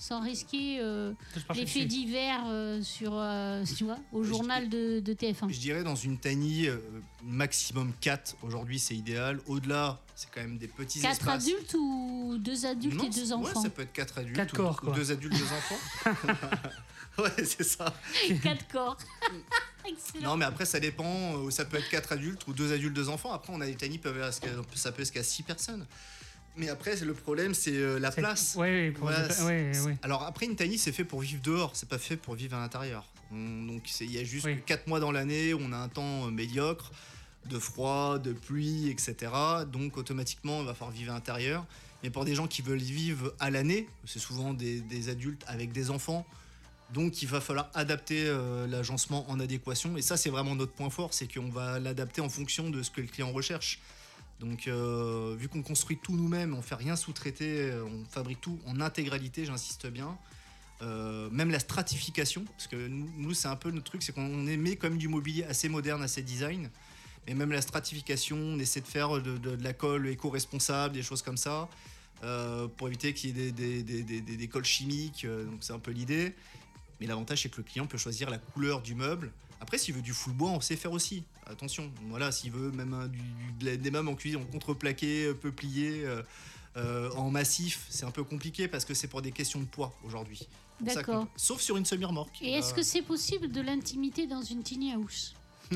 sans risquer euh, les faits divers euh, sur, euh, tu vois, au journal de, de TF1 Je dirais dans une tiny, euh, maximum 4. Aujourd'hui, c'est idéal. Au-delà, c'est quand même des petits Quatre espaces. adultes ou deux adultes Non, et deux c'est- enfants Ouais, ça peut être 4 adultes. Quatre ou, corps, ou quoi. deux adultes, deux enfants. ouais, c'est ça. Quatre corps. Excellent. Non, mais après, ça dépend. euh, Ça peut être 4 adultes ou deux adultes, deux enfants. Après, on a des tiny, ça peut jusqu'à 6 personnes. Mais après, le problème, c'est euh, la place. Ouais, pour- Voilà, ouais, c'est- ouais. Alors après, une tiny, c'est fait pour vivre dehors, c'est pas fait pour vivre à l'intérieur. On- Donc il y a juste Oui. 4 mois dans l'année où on a un temps euh, médiocre, de froid, de pluie, etc. Donc automatiquement, on va falloir vivre à l'intérieur. Mais pour des gens qui veulent vivre à l'année, c'est souvent des, des adultes avec des enfants. Donc il va falloir adapter euh, l'agencement en adéquation. Et ça, c'est vraiment notre point fort, c'est qu'on va l'adapter en fonction de ce que le client recherche. Donc, euh, vu qu'on construit tout nous-mêmes, on fait rien sous-traiter, euh, on fabrique tout en intégralité, j'insiste bien. Euh, même la stratification, parce que nous, c'est un peu notre truc, c'est qu'on quand même du mobilier assez moderne, assez design. Et même la stratification, on essaie de faire de, la colle éco-responsable, des choses comme ça, pour éviter qu'il y ait des, des, chimiques. donc c'est un peu l'idée. Mais l'avantage, c'est que le client peut choisir la couleur du meuble. Après, s'il veut du full bois, on sait faire aussi. Attention, voilà, s'il veut même un- du, du- des meubles en cuisine en contreplaqué, euh, peuplier, euh, euh, en massif, c'est un peu compliqué parce que c'est pour des questions de poids aujourd'hui. D'accord. Sauf sur une semi-remorque. Et est-ce Euh, que c'est possible de l'intimité dans une tiny house?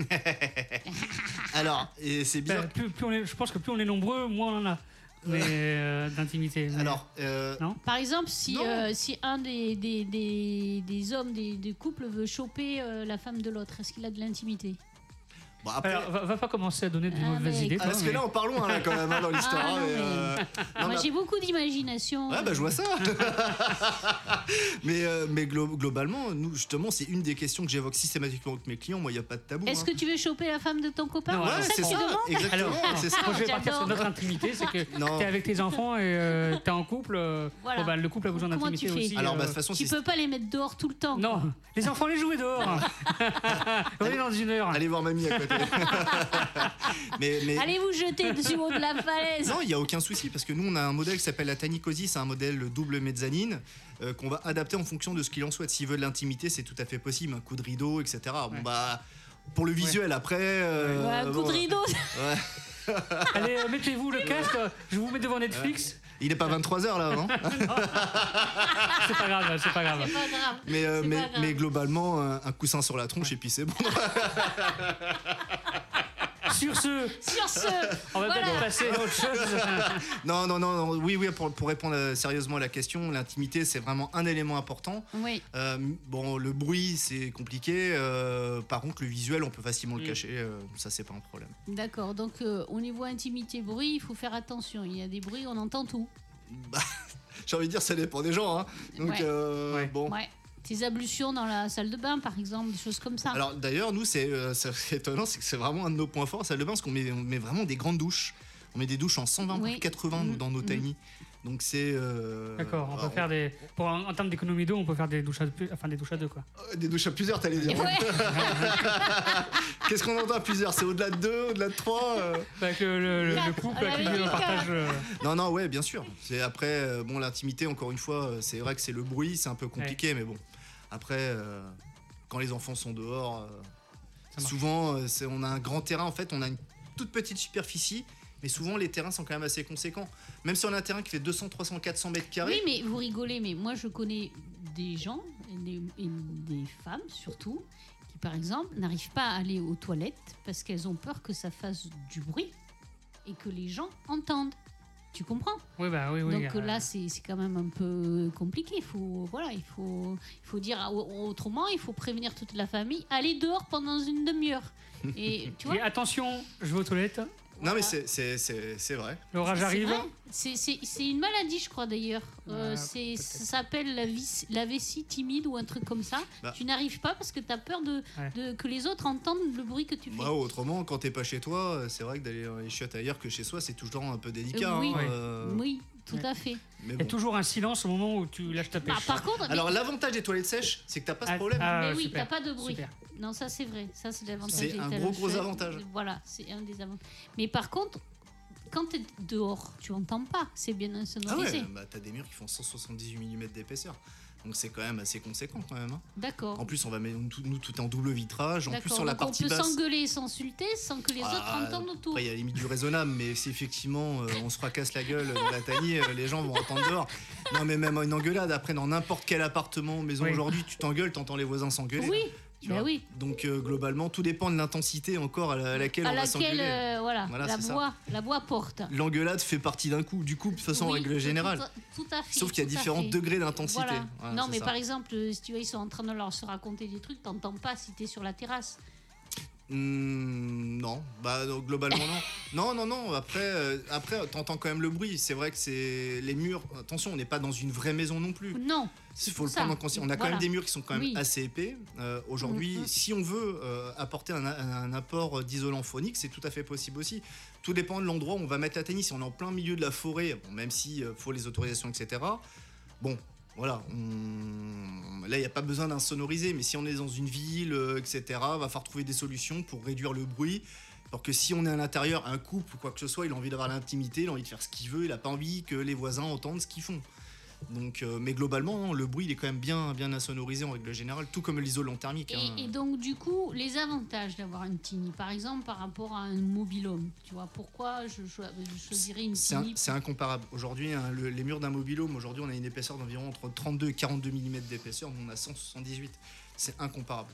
Alors, et c'est Bah, bizarre. plus, plus on est, je pense que plus on est nombreux, moins on en a mais, euh, d'intimité. mais- Alors, euh, Par exemple, si, Non. euh, si un des, des, des, des hommes des, des couples veut choper euh, la femme de l'autre, est-ce qu'il a de l'intimité? Bon, après, Alors, va, va pas commencer à donner des Ah, mauvaises mais- idées. ah, parce que mais- là, on parle loin là, quand même hein, dans l'histoire. Ah, mais, mais- euh, Moi, mais j'ai beaucoup d'imagination. Ouais, bah, je vois ça. mais euh, mais glo- globalement, nous, justement, c'est une des questions que j'évoque systématiquement avec mes clients. Moi, il n'y a pas de tabou. Est-ce hein. que tu veux choper la femme de ton copain Non, Ouais, C'est ça ça, que exactement, Alors, c'est ça. moi, je vais J'adore. partir sur notre intimité, c'est que t'es avec tes enfants et euh, t'es en couple. euh, Voilà. bon, bah, le couple a besoin d'intimité aussi. Alors, euh, bah, de toute façon, Tu peux pas les mettre dehors tout le temps. Non, les enfants les jouer dehors. On est dans une heure. allez voir mamie à côté. mais, mais Allez vous jeter dessus haut de la falaise. non, il n'y a aucun souci parce que nous, on a un modèle qui s'appelle la Tiny Cozy, c'est un modèle double mezzanine euh, qu'on va adapter en fonction de ce qu'il en souhaite. S'il veut de l'intimité, c'est tout à fait possible, un coup de rideau, etc. Bon, Ouais. bah. Pour le visuel, après. euh, Ouais, un coup bon, de rideau. ouais. Allez, euh, mettez-vous le casque. Je vous mets devant Netflix. Il est pas 23h là, non C'est pas grave, c'est pas grave. C'est pas grave. mais, euh, C'est mais, pas grave. mais globalement, un, un coussin sur la tronche et puis c'est bon. Sur ce, Sur ce, on va Voilà. peut-être passer à autre chose. non, non, non, non, oui, oui, pour, pour répondre euh, sérieusement à la question, l'intimité, c'est vraiment un élément important. oui. Euh, bon, le bruit, c'est compliqué. euh, par contre, le visuel, on peut facilement le cacher. euh, ça, c'est pas un problème. D'accord. Donc euh, au niveau intimité, bruit, il faut faire attention. Il y a des bruits, on entend tout. Bah, J'ai envie de dire, ça dépend des gens. hein. Donc, Ouais. euh, Ouais. bon. Ouais. Tes ablutions dans la salle de bain, par exemple, des choses comme ça. Alors d'ailleurs, nous, c'est euh, étonnant, c'est que c'est vraiment un de nos points forts, salle de bain, parce qu'on met, on met vraiment des grandes douches. On met des douches en 120 Oui. par 80 nous, Mm, dans nos mm. tiny. Donc c'est. euh, D'accord, on peut alors, faire des. Pour, en, en termes d'économie d'eau, on peut faire des douches à, enfin, des douches à deux, quoi. euh, Des douches à plusieurs, t'allais dire. Ouais. Qu'est-ce qu'on entend à plusieurs? C'est au-delà de deux, au-delà de trois euh? Avec le, le, le- le Quatre. couple, avec avait le partage. euh, Non, non, ouais, bien sûr. C'est après, euh, bon, l'intimité, encore une fois, c'est vrai que c'est le bruit, c'est un peu compliqué, mais bon. Après, euh, quand les enfants sont dehors, euh, souvent, euh, on a un grand terrain. En fait, on a une toute petite superficie, mais souvent les terrains sont quand même assez conséquents. Même si on a un terrain qui fait 200, 300, 400 mètres carrés. Oui, mais vous rigolez, mais moi je connais des gens, et des, et des femmes surtout, qui par exemple n'arrivent pas à aller aux toilettes parce qu'elles ont peur que ça fasse du bruit et que les gens entendent. Tu comprends Oui, bah oui, oui. Donc euh, là, c'est quand même un peu compliqué. Il faut, voilà, il faut, il faut dire au- autrement, il faut prévenir toute la famille, allez dehors pendant une demi-heure. Et tu et vois attention, je vais aux toilettes. Non, mais c'est- c'est c'est- c'est vrai. L'orage arrive. vrai. C'est c'est- c'est une maladie, je crois d'ailleurs. Euh, c'est- ça s'appelle la, vis- la vessie timide ou un truc comme ça. Bah. Tu n'arrives pas parce que tu as peur de, Ouais. de- que les autres entendent le bruit que tu fais. Bah, autrement, quand t'es pas chez toi, euh, c'est vrai que d'aller dans les chiottes ailleurs que chez soi, c'est toujours un peu délicat. Euh, oui. hein, Oui. euh, Oui, tout Ouais. à fait. mais Il y a toujours un silence au moment où tu lâches ta Bah, pêche. par contre, Alors, l'avantage des toilettes sèches, c'est que t'as pas ce Ah, problème. ah, mais oui, super, t'as pas de bruit. super. Non, ça c'est vrai. Ça c'est l'avantage. C'est des un talons gros, gros avantage. Voilà, c'est un des avantages. Mais par contre, quand tu es dehors, tu entends pas. C'est bien Ah insonorisé. ouais, bah t'as des murs qui font 178 mm d'épaisseur. Donc c'est quand même assez conséquent quand même. hein. D'accord. En plus, on va mettre tout, nous tout en double vitrage. En plus, sur la Donc, partie on peut basse. s'engueuler et s'insulter sans que les Ah, autres entendent autour. Après, il y a la limite du raisonnable, mais si effectivement euh, on se fracasse la gueule dans la tanière, euh, les gens vont entendre dehors. Non, mais même une engueulade, après, dans n'importe quel appartement, maison Oui. aujourd'hui, tu t'engueules, t'entends les voisins s'engueuler. Oui, bah oui. Donc, euh, globalement, tout dépend de l'intensité encore à, la- à laquelle à on va s'engueuler. euh, voilà, Voilà, la ça. voix, la voix porte. L'engueulade fait partie d'un coup, du coup, de toute façon, en règle générale. Tout, tout à fait. Sauf qu'il y a différents degrés d'intensité. Voilà. Non, mais ça. par exemple, si tu vois, ils sont en train de leur se raconter des trucs, t'entends pas si t'es sur la terrasse. Hmm, non, bah donc, globalement non. Non, non, non. Après, euh, après, t'entends quand même le bruit. C'est vrai que c'est les murs. Attention, on n'est pas dans une vraie maison non plus. Non, Il faut le ça. prendre en considération. On a quand même des murs qui sont quand même Oui. assez épais. Euh, Aujourd'hui, Mhm. si on veut euh, apporter un, un apport d'isolant phonique, c'est tout à fait possible aussi. Tout dépend de l'endroit où on va mettre la tennis. Si on est en plein milieu de la forêt, bon, même si euh, faut les autorisations, etc. Bon, voilà. Là, il n'y a pas besoin d'insonoriser. Mais si on est dans une ville, euh, etc., va falloir trouver des solutions pour réduire le bruit. Alors que si on est à l'intérieur, un couple ou quoi que ce soit, il a envie d'avoir l'intimité, il a envie de faire ce qu'il veut, il n'a pas envie que les voisins entendent ce qu'ils font. Donc, euh, mais globalement, non, le bruit il est quand même bien, bien insonorisé en règle générale, tout comme l'isolant thermique. Et, hein. et donc, du coup, les avantages d'avoir une Tini, par exemple, par rapport à un mobilhome, tu vois, pourquoi je, cho- je choisirais une Tini c'est incomparable. Aujourd'hui, hein, le- les murs d'un mobilhome, aujourd'hui, on a une épaisseur d'environ entre 32 et 42 mm d'épaisseur, nous on a 178. C'est incomparable.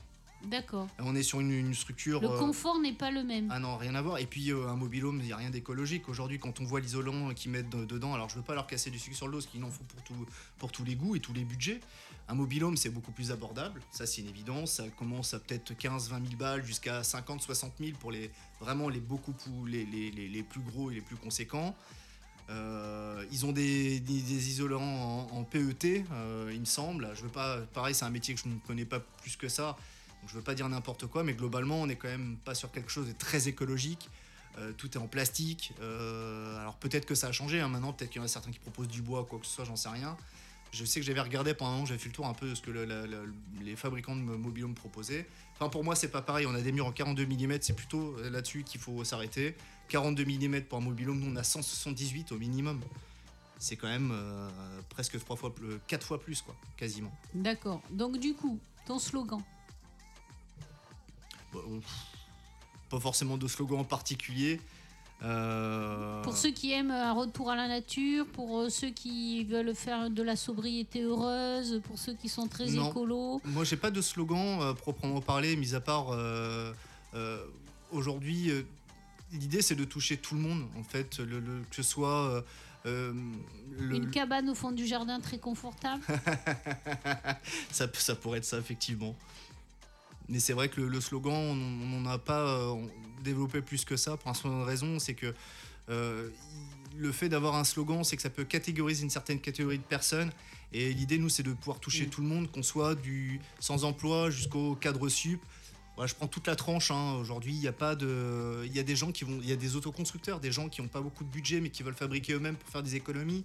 D'accord. On est sur une, une structure. Le euh, confort n'est pas le même. Ah non, rien à voir. Et puis euh, un mobilhome, il n'y a rien d'écologique. Aujourd'hui, quand on voit l'isolant qu'ils mettent de- dedans, alors je veux pas leur casser du sucre sur le dos, parce qu'il en faut pour, tout, pour tous les goûts et tous les budgets. Un mobilhome, c'est beaucoup plus abordable. Ça, c'est une évidence. Ça commence à peut-être 15, 20 000 balles jusqu'à 50, 60 000 pour les vraiment les beaucoup plus, les, les, les, les plus gros et les plus conséquents. Euh, ils ont des, des- des isolants en, en PET, euh, il me semble. Je veux pas, pareil, c'est un métier que je ne connais pas plus que ça. Donc je veux pas dire n'importe quoi, mais globalement, on est quand même pas sur quelque chose de très écologique. Euh, tout est en plastique. Euh, alors peut-être que ça a changé hein, maintenant, peut-être qu'il y en a certains qui proposent du bois, quoi que ce soit, j'en sais rien. Je sais que j'avais regardé pendant un moment, j'avais fait le tour un peu de ce que les fabricants de mobilhomes proposaient. Pour moi, c'est pas pareil. On a des murs en 42 mm, c'est plutôt là-dessus qu'il faut s'arrêter. 42 mm pour un mobilhome, nous on a 178 au minimum. C'est quand même euh, presque trois fois, plus- quatre fois plus, quoi, quasiment. D'accord. Donc, du coup, ton slogan? Pff, pas forcément de slogan en particulier. Euh, Pour ceux qui aiment un retour à la nature, pour euh, ceux qui veulent faire de la sobriété heureuse, pour ceux qui sont très Non. écolos. Moi, j'ai pas de slogan euh, proprement parlé, mis à part euh, euh, aujourd'hui. euh, L'idée, c'est de toucher tout le monde, en fait, le, le- que ce soit euh, euh, le- Une cabane au fond du jardin très confortable. ça, ça pourrait être ça, effectivement. Mais c'est vrai que le, le slogan, on n'en a pas euh, développé plus que ça, pour un certain raison, c'est que euh, le fait d'avoir un slogan, c'est que ça peut catégoriser une certaine catégorie de personnes. Et l'idée, nous, c'est de pouvoir toucher Mm. tout le monde, qu'on soit du sans-emploi jusqu'au cadre sup. Voilà, je prends toute la tranche. hein. Aujourd'hui, il y a pas de, il y a des gens qui vont, il y a des autoconstructeurs, des gens qui n'ont pas beaucoup de budget, mais qui veulent fabriquer eux-mêmes pour faire des économies.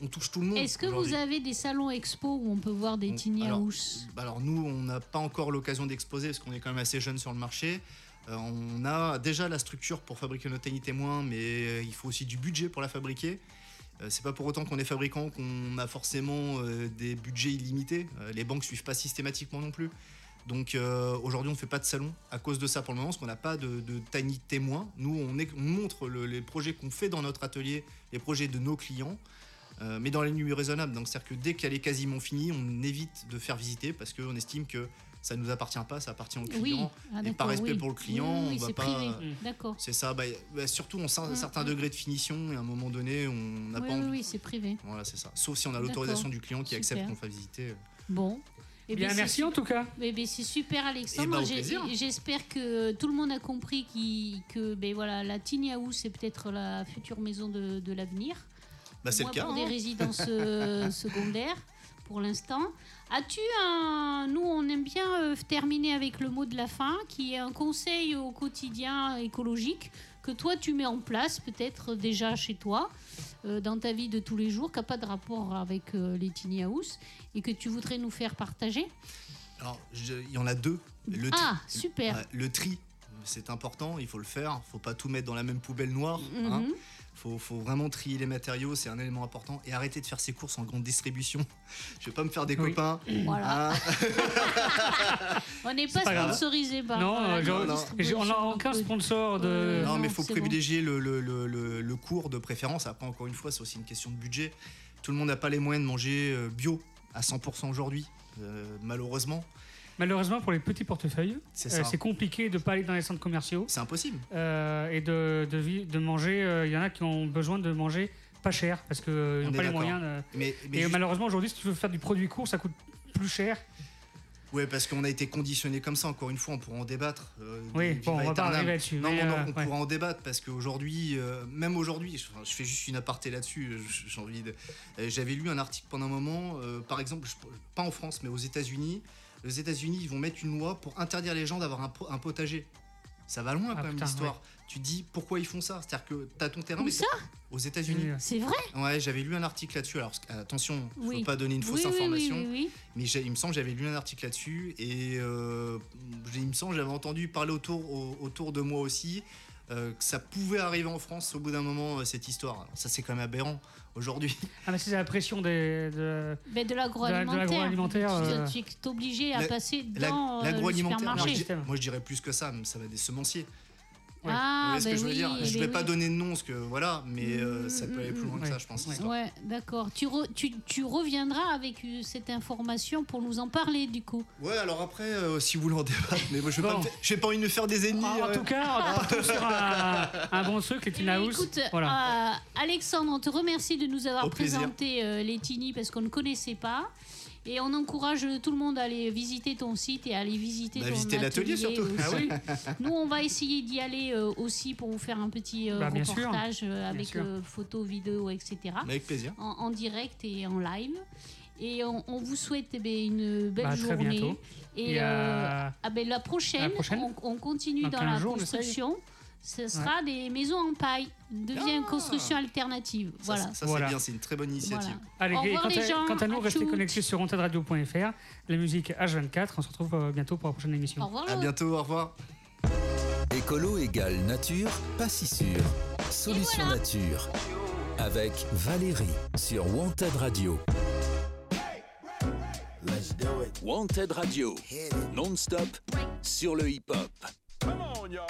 On touche tout le monde. Est-ce que vous avez des salons expo où on peut voir des tiny alors, house bah alors nous, on n'a pas encore l'occasion d'exposer parce qu'on est quand même assez jeune sur le marché. Euh, on a déjà la structure pour fabriquer notre tiny témoin, mais euh, il faut aussi du budget pour la fabriquer. Euh, c'est pas pour autant qu'on est fabricant qu'on a forcément euh, des budgets illimités. Les banques suivent pas systématiquement non plus. Donc euh, aujourd'hui, on ne fait pas de salon à cause de ça pour le moment, parce qu'on n'a pas de, de tiny témoin. Nous, on, est- on montre le- les projets qu'on fait dans notre atelier, les projets de nos clients, euh, mais dans les nuits raisonnables. Donc c'est-à-dire que dès qu'elle est quasiment finie, on évite de faire visiter parce qu'on estime que ça ne nous appartient pas, ça appartient au Oui. client. Ah, et d'accord, par respect oui. pour le client, Oui, oui, on va c'est pas- privé. Mm. D'accord. C'est ça, bah, bah, surtout on sent un Mm, certain mm. degré de finition et à un moment donné, on n'a Oui, pas oui, envie. oui, c'est privé. Voilà, c'est ça. Sauf si on a l'autorisation du client qui Super. accepte qu'on fasse visiter. Bon. Eh Bien, ben, merci en tout cas. Mais, mais c'est super Alexandre. Eh ben. J'espère que tout le monde a compris que ben, voilà, la Tiny House c'est peut-être la future maison de, de l'avenir. Bah, c'est le cas. Pour des hein. résidences euh, secondaires pour l'instant. As-tu un... Nous on aime bien euh, terminer avec le mot de la fin qui est un conseil au quotidien écologique que toi tu mets en place peut-être déjà chez toi euh, dans ta vie de tous les jours qui n'a pas de rapport avec euh, les tiny house et que tu voudrais nous faire partager? Alors, je- il y en a deux. Le tri- Ah, super. Le tri, c'est important, il faut le faire. faut pas tout mettre dans la même poubelle noire. hein. Faut, faut vraiment trier les matériaux, c'est un élément important. Et arrêter de faire ses courses en grande distribution. Je vais pas me faire des Oui. copains. Voilà. hein. On n'est pas, pas sponsorisé par Non, euh, non. Et On n'a aucun sponsor de. Euh, non, mais non, il faut privilégier le, le, le, le- le cours de préférence. Après, encore une fois, c'est aussi une question de budget. Tout le monde n'a pas les moyens de manger euh, bio à 100% aujourd'hui, euh, malheureusement. Malheureusement, pour les petits portefeuilles, C'est euh, compliqué de pas aller dans les centres commerciaux C'est impossible. euh, et de, de, vi- de manger. euh, Il y en a qui ont besoin de manger pas cher parce qu'ils On n'ont pas les moyens. de- Mais, mais Et juste- malheureusement, aujourd'hui, si tu veux faire du produit court, ça coûte plus cher. Ouais, parce qu'on a été conditionné comme ça. Encore une fois, on pourra en débattre. euh, Oui, bon, on va pas arriver là-dessus. Non, non, on ouais. pourra en débattre parce qu'aujourd'hui, euh, même aujourd'hui, je, fais juste une aparté là-dessus. J'ai envie de. J'avais lu un article pendant un moment, euh, par exemple, je- pas en France, mais aux États-Unis. Aux États-Unis, ils vont mettre une loi pour interdire les gens d'avoir un, po- un potager. Ça va loin Ah, quand même l'histoire. Tu te dis pourquoi ils font ça? C'est-à-dire que t'as ton terrain, Où mais ça? aux États-Unis. C'est vrai? Ouais, j'avais lu un article là-dessus. Alors attention, faut Oui. pas donner une fausse oui, information. oui, oui, oui. Mais j'ai- il me semble que j'avais lu un article là-dessus et euh, j'ai- il me semble que j'avais entendu parler autour, au- autour de moi aussi euh, que ça pouvait arriver en France au bout d'un moment euh, cette histoire. Alors, ça c'est quand même aberrant aujourd'hui. Ah, mais c'est la pression des. de- Ben, de l'agroalimentaire. Euh, Tu, tu es obligé à La- passer dans euh, le L'agroalimentaire, moi, moi je dirais plus que ça, mais ça va des semenciers. Ouais. Ah, ce ben que je veux oui, dire Je ben vais pas donner de nom, parce que voilà, mais euh, Mm, ça peut aller plus loin que ouais. ça, je pense. Ouais. d'accord. Tu, re- tu, tu reviendras avec euh, cette information pour nous en parler du coup. Ouais, alors après, euh, si vous voulez en débattre, mais moi je vais pas, Bon. j'ai pas envie de me faire des ennemis. En, en euh. tout cas, partons sur un, un bon truc, les Teen House. Écoute, Voilà. euh, Alexandre, on te remercie de nous avoir Au présenté euh, les Tini parce qu'on ne connaissait pas. Et on encourage tout le monde à aller visiter ton site et à aller visiter Bah, ton visiter l'atelier, atelier surtout. Ah oui Nous, on va essayer d'y aller euh, aussi pour vous faire un petit euh, Bah, reportage euh, avec euh, photos, vidéos, etc. Avec plaisir. En, en direct et en live. Et on, on vous souhaite eh une belle Bah, très journée. bientôt. Et Et, euh, euh, ah ben, la, prochaine, la prochaine on, on continue Dans dans 15 la construction. Ce sera des maisons en paille. Une deuxième Ah. construction alternative. Ça, Voilà. ça, ça, Voilà. c'est bien, c'est une très bonne initiative. Voilà. Allez, Au quant, les à, gens. quant à nous, restez connectés sur ontadradio.fr, la musique H24. On se retrouve euh, bientôt pour la prochaine Au émission. revoir. À bientôt, au revoir. Écolo égale nature, pas si sûr. Solution nature. Avec Valérie sur Wanted Radio. Let's do it. Wanted Radio. Non-stop sur le hip-hop. Come on, y'all.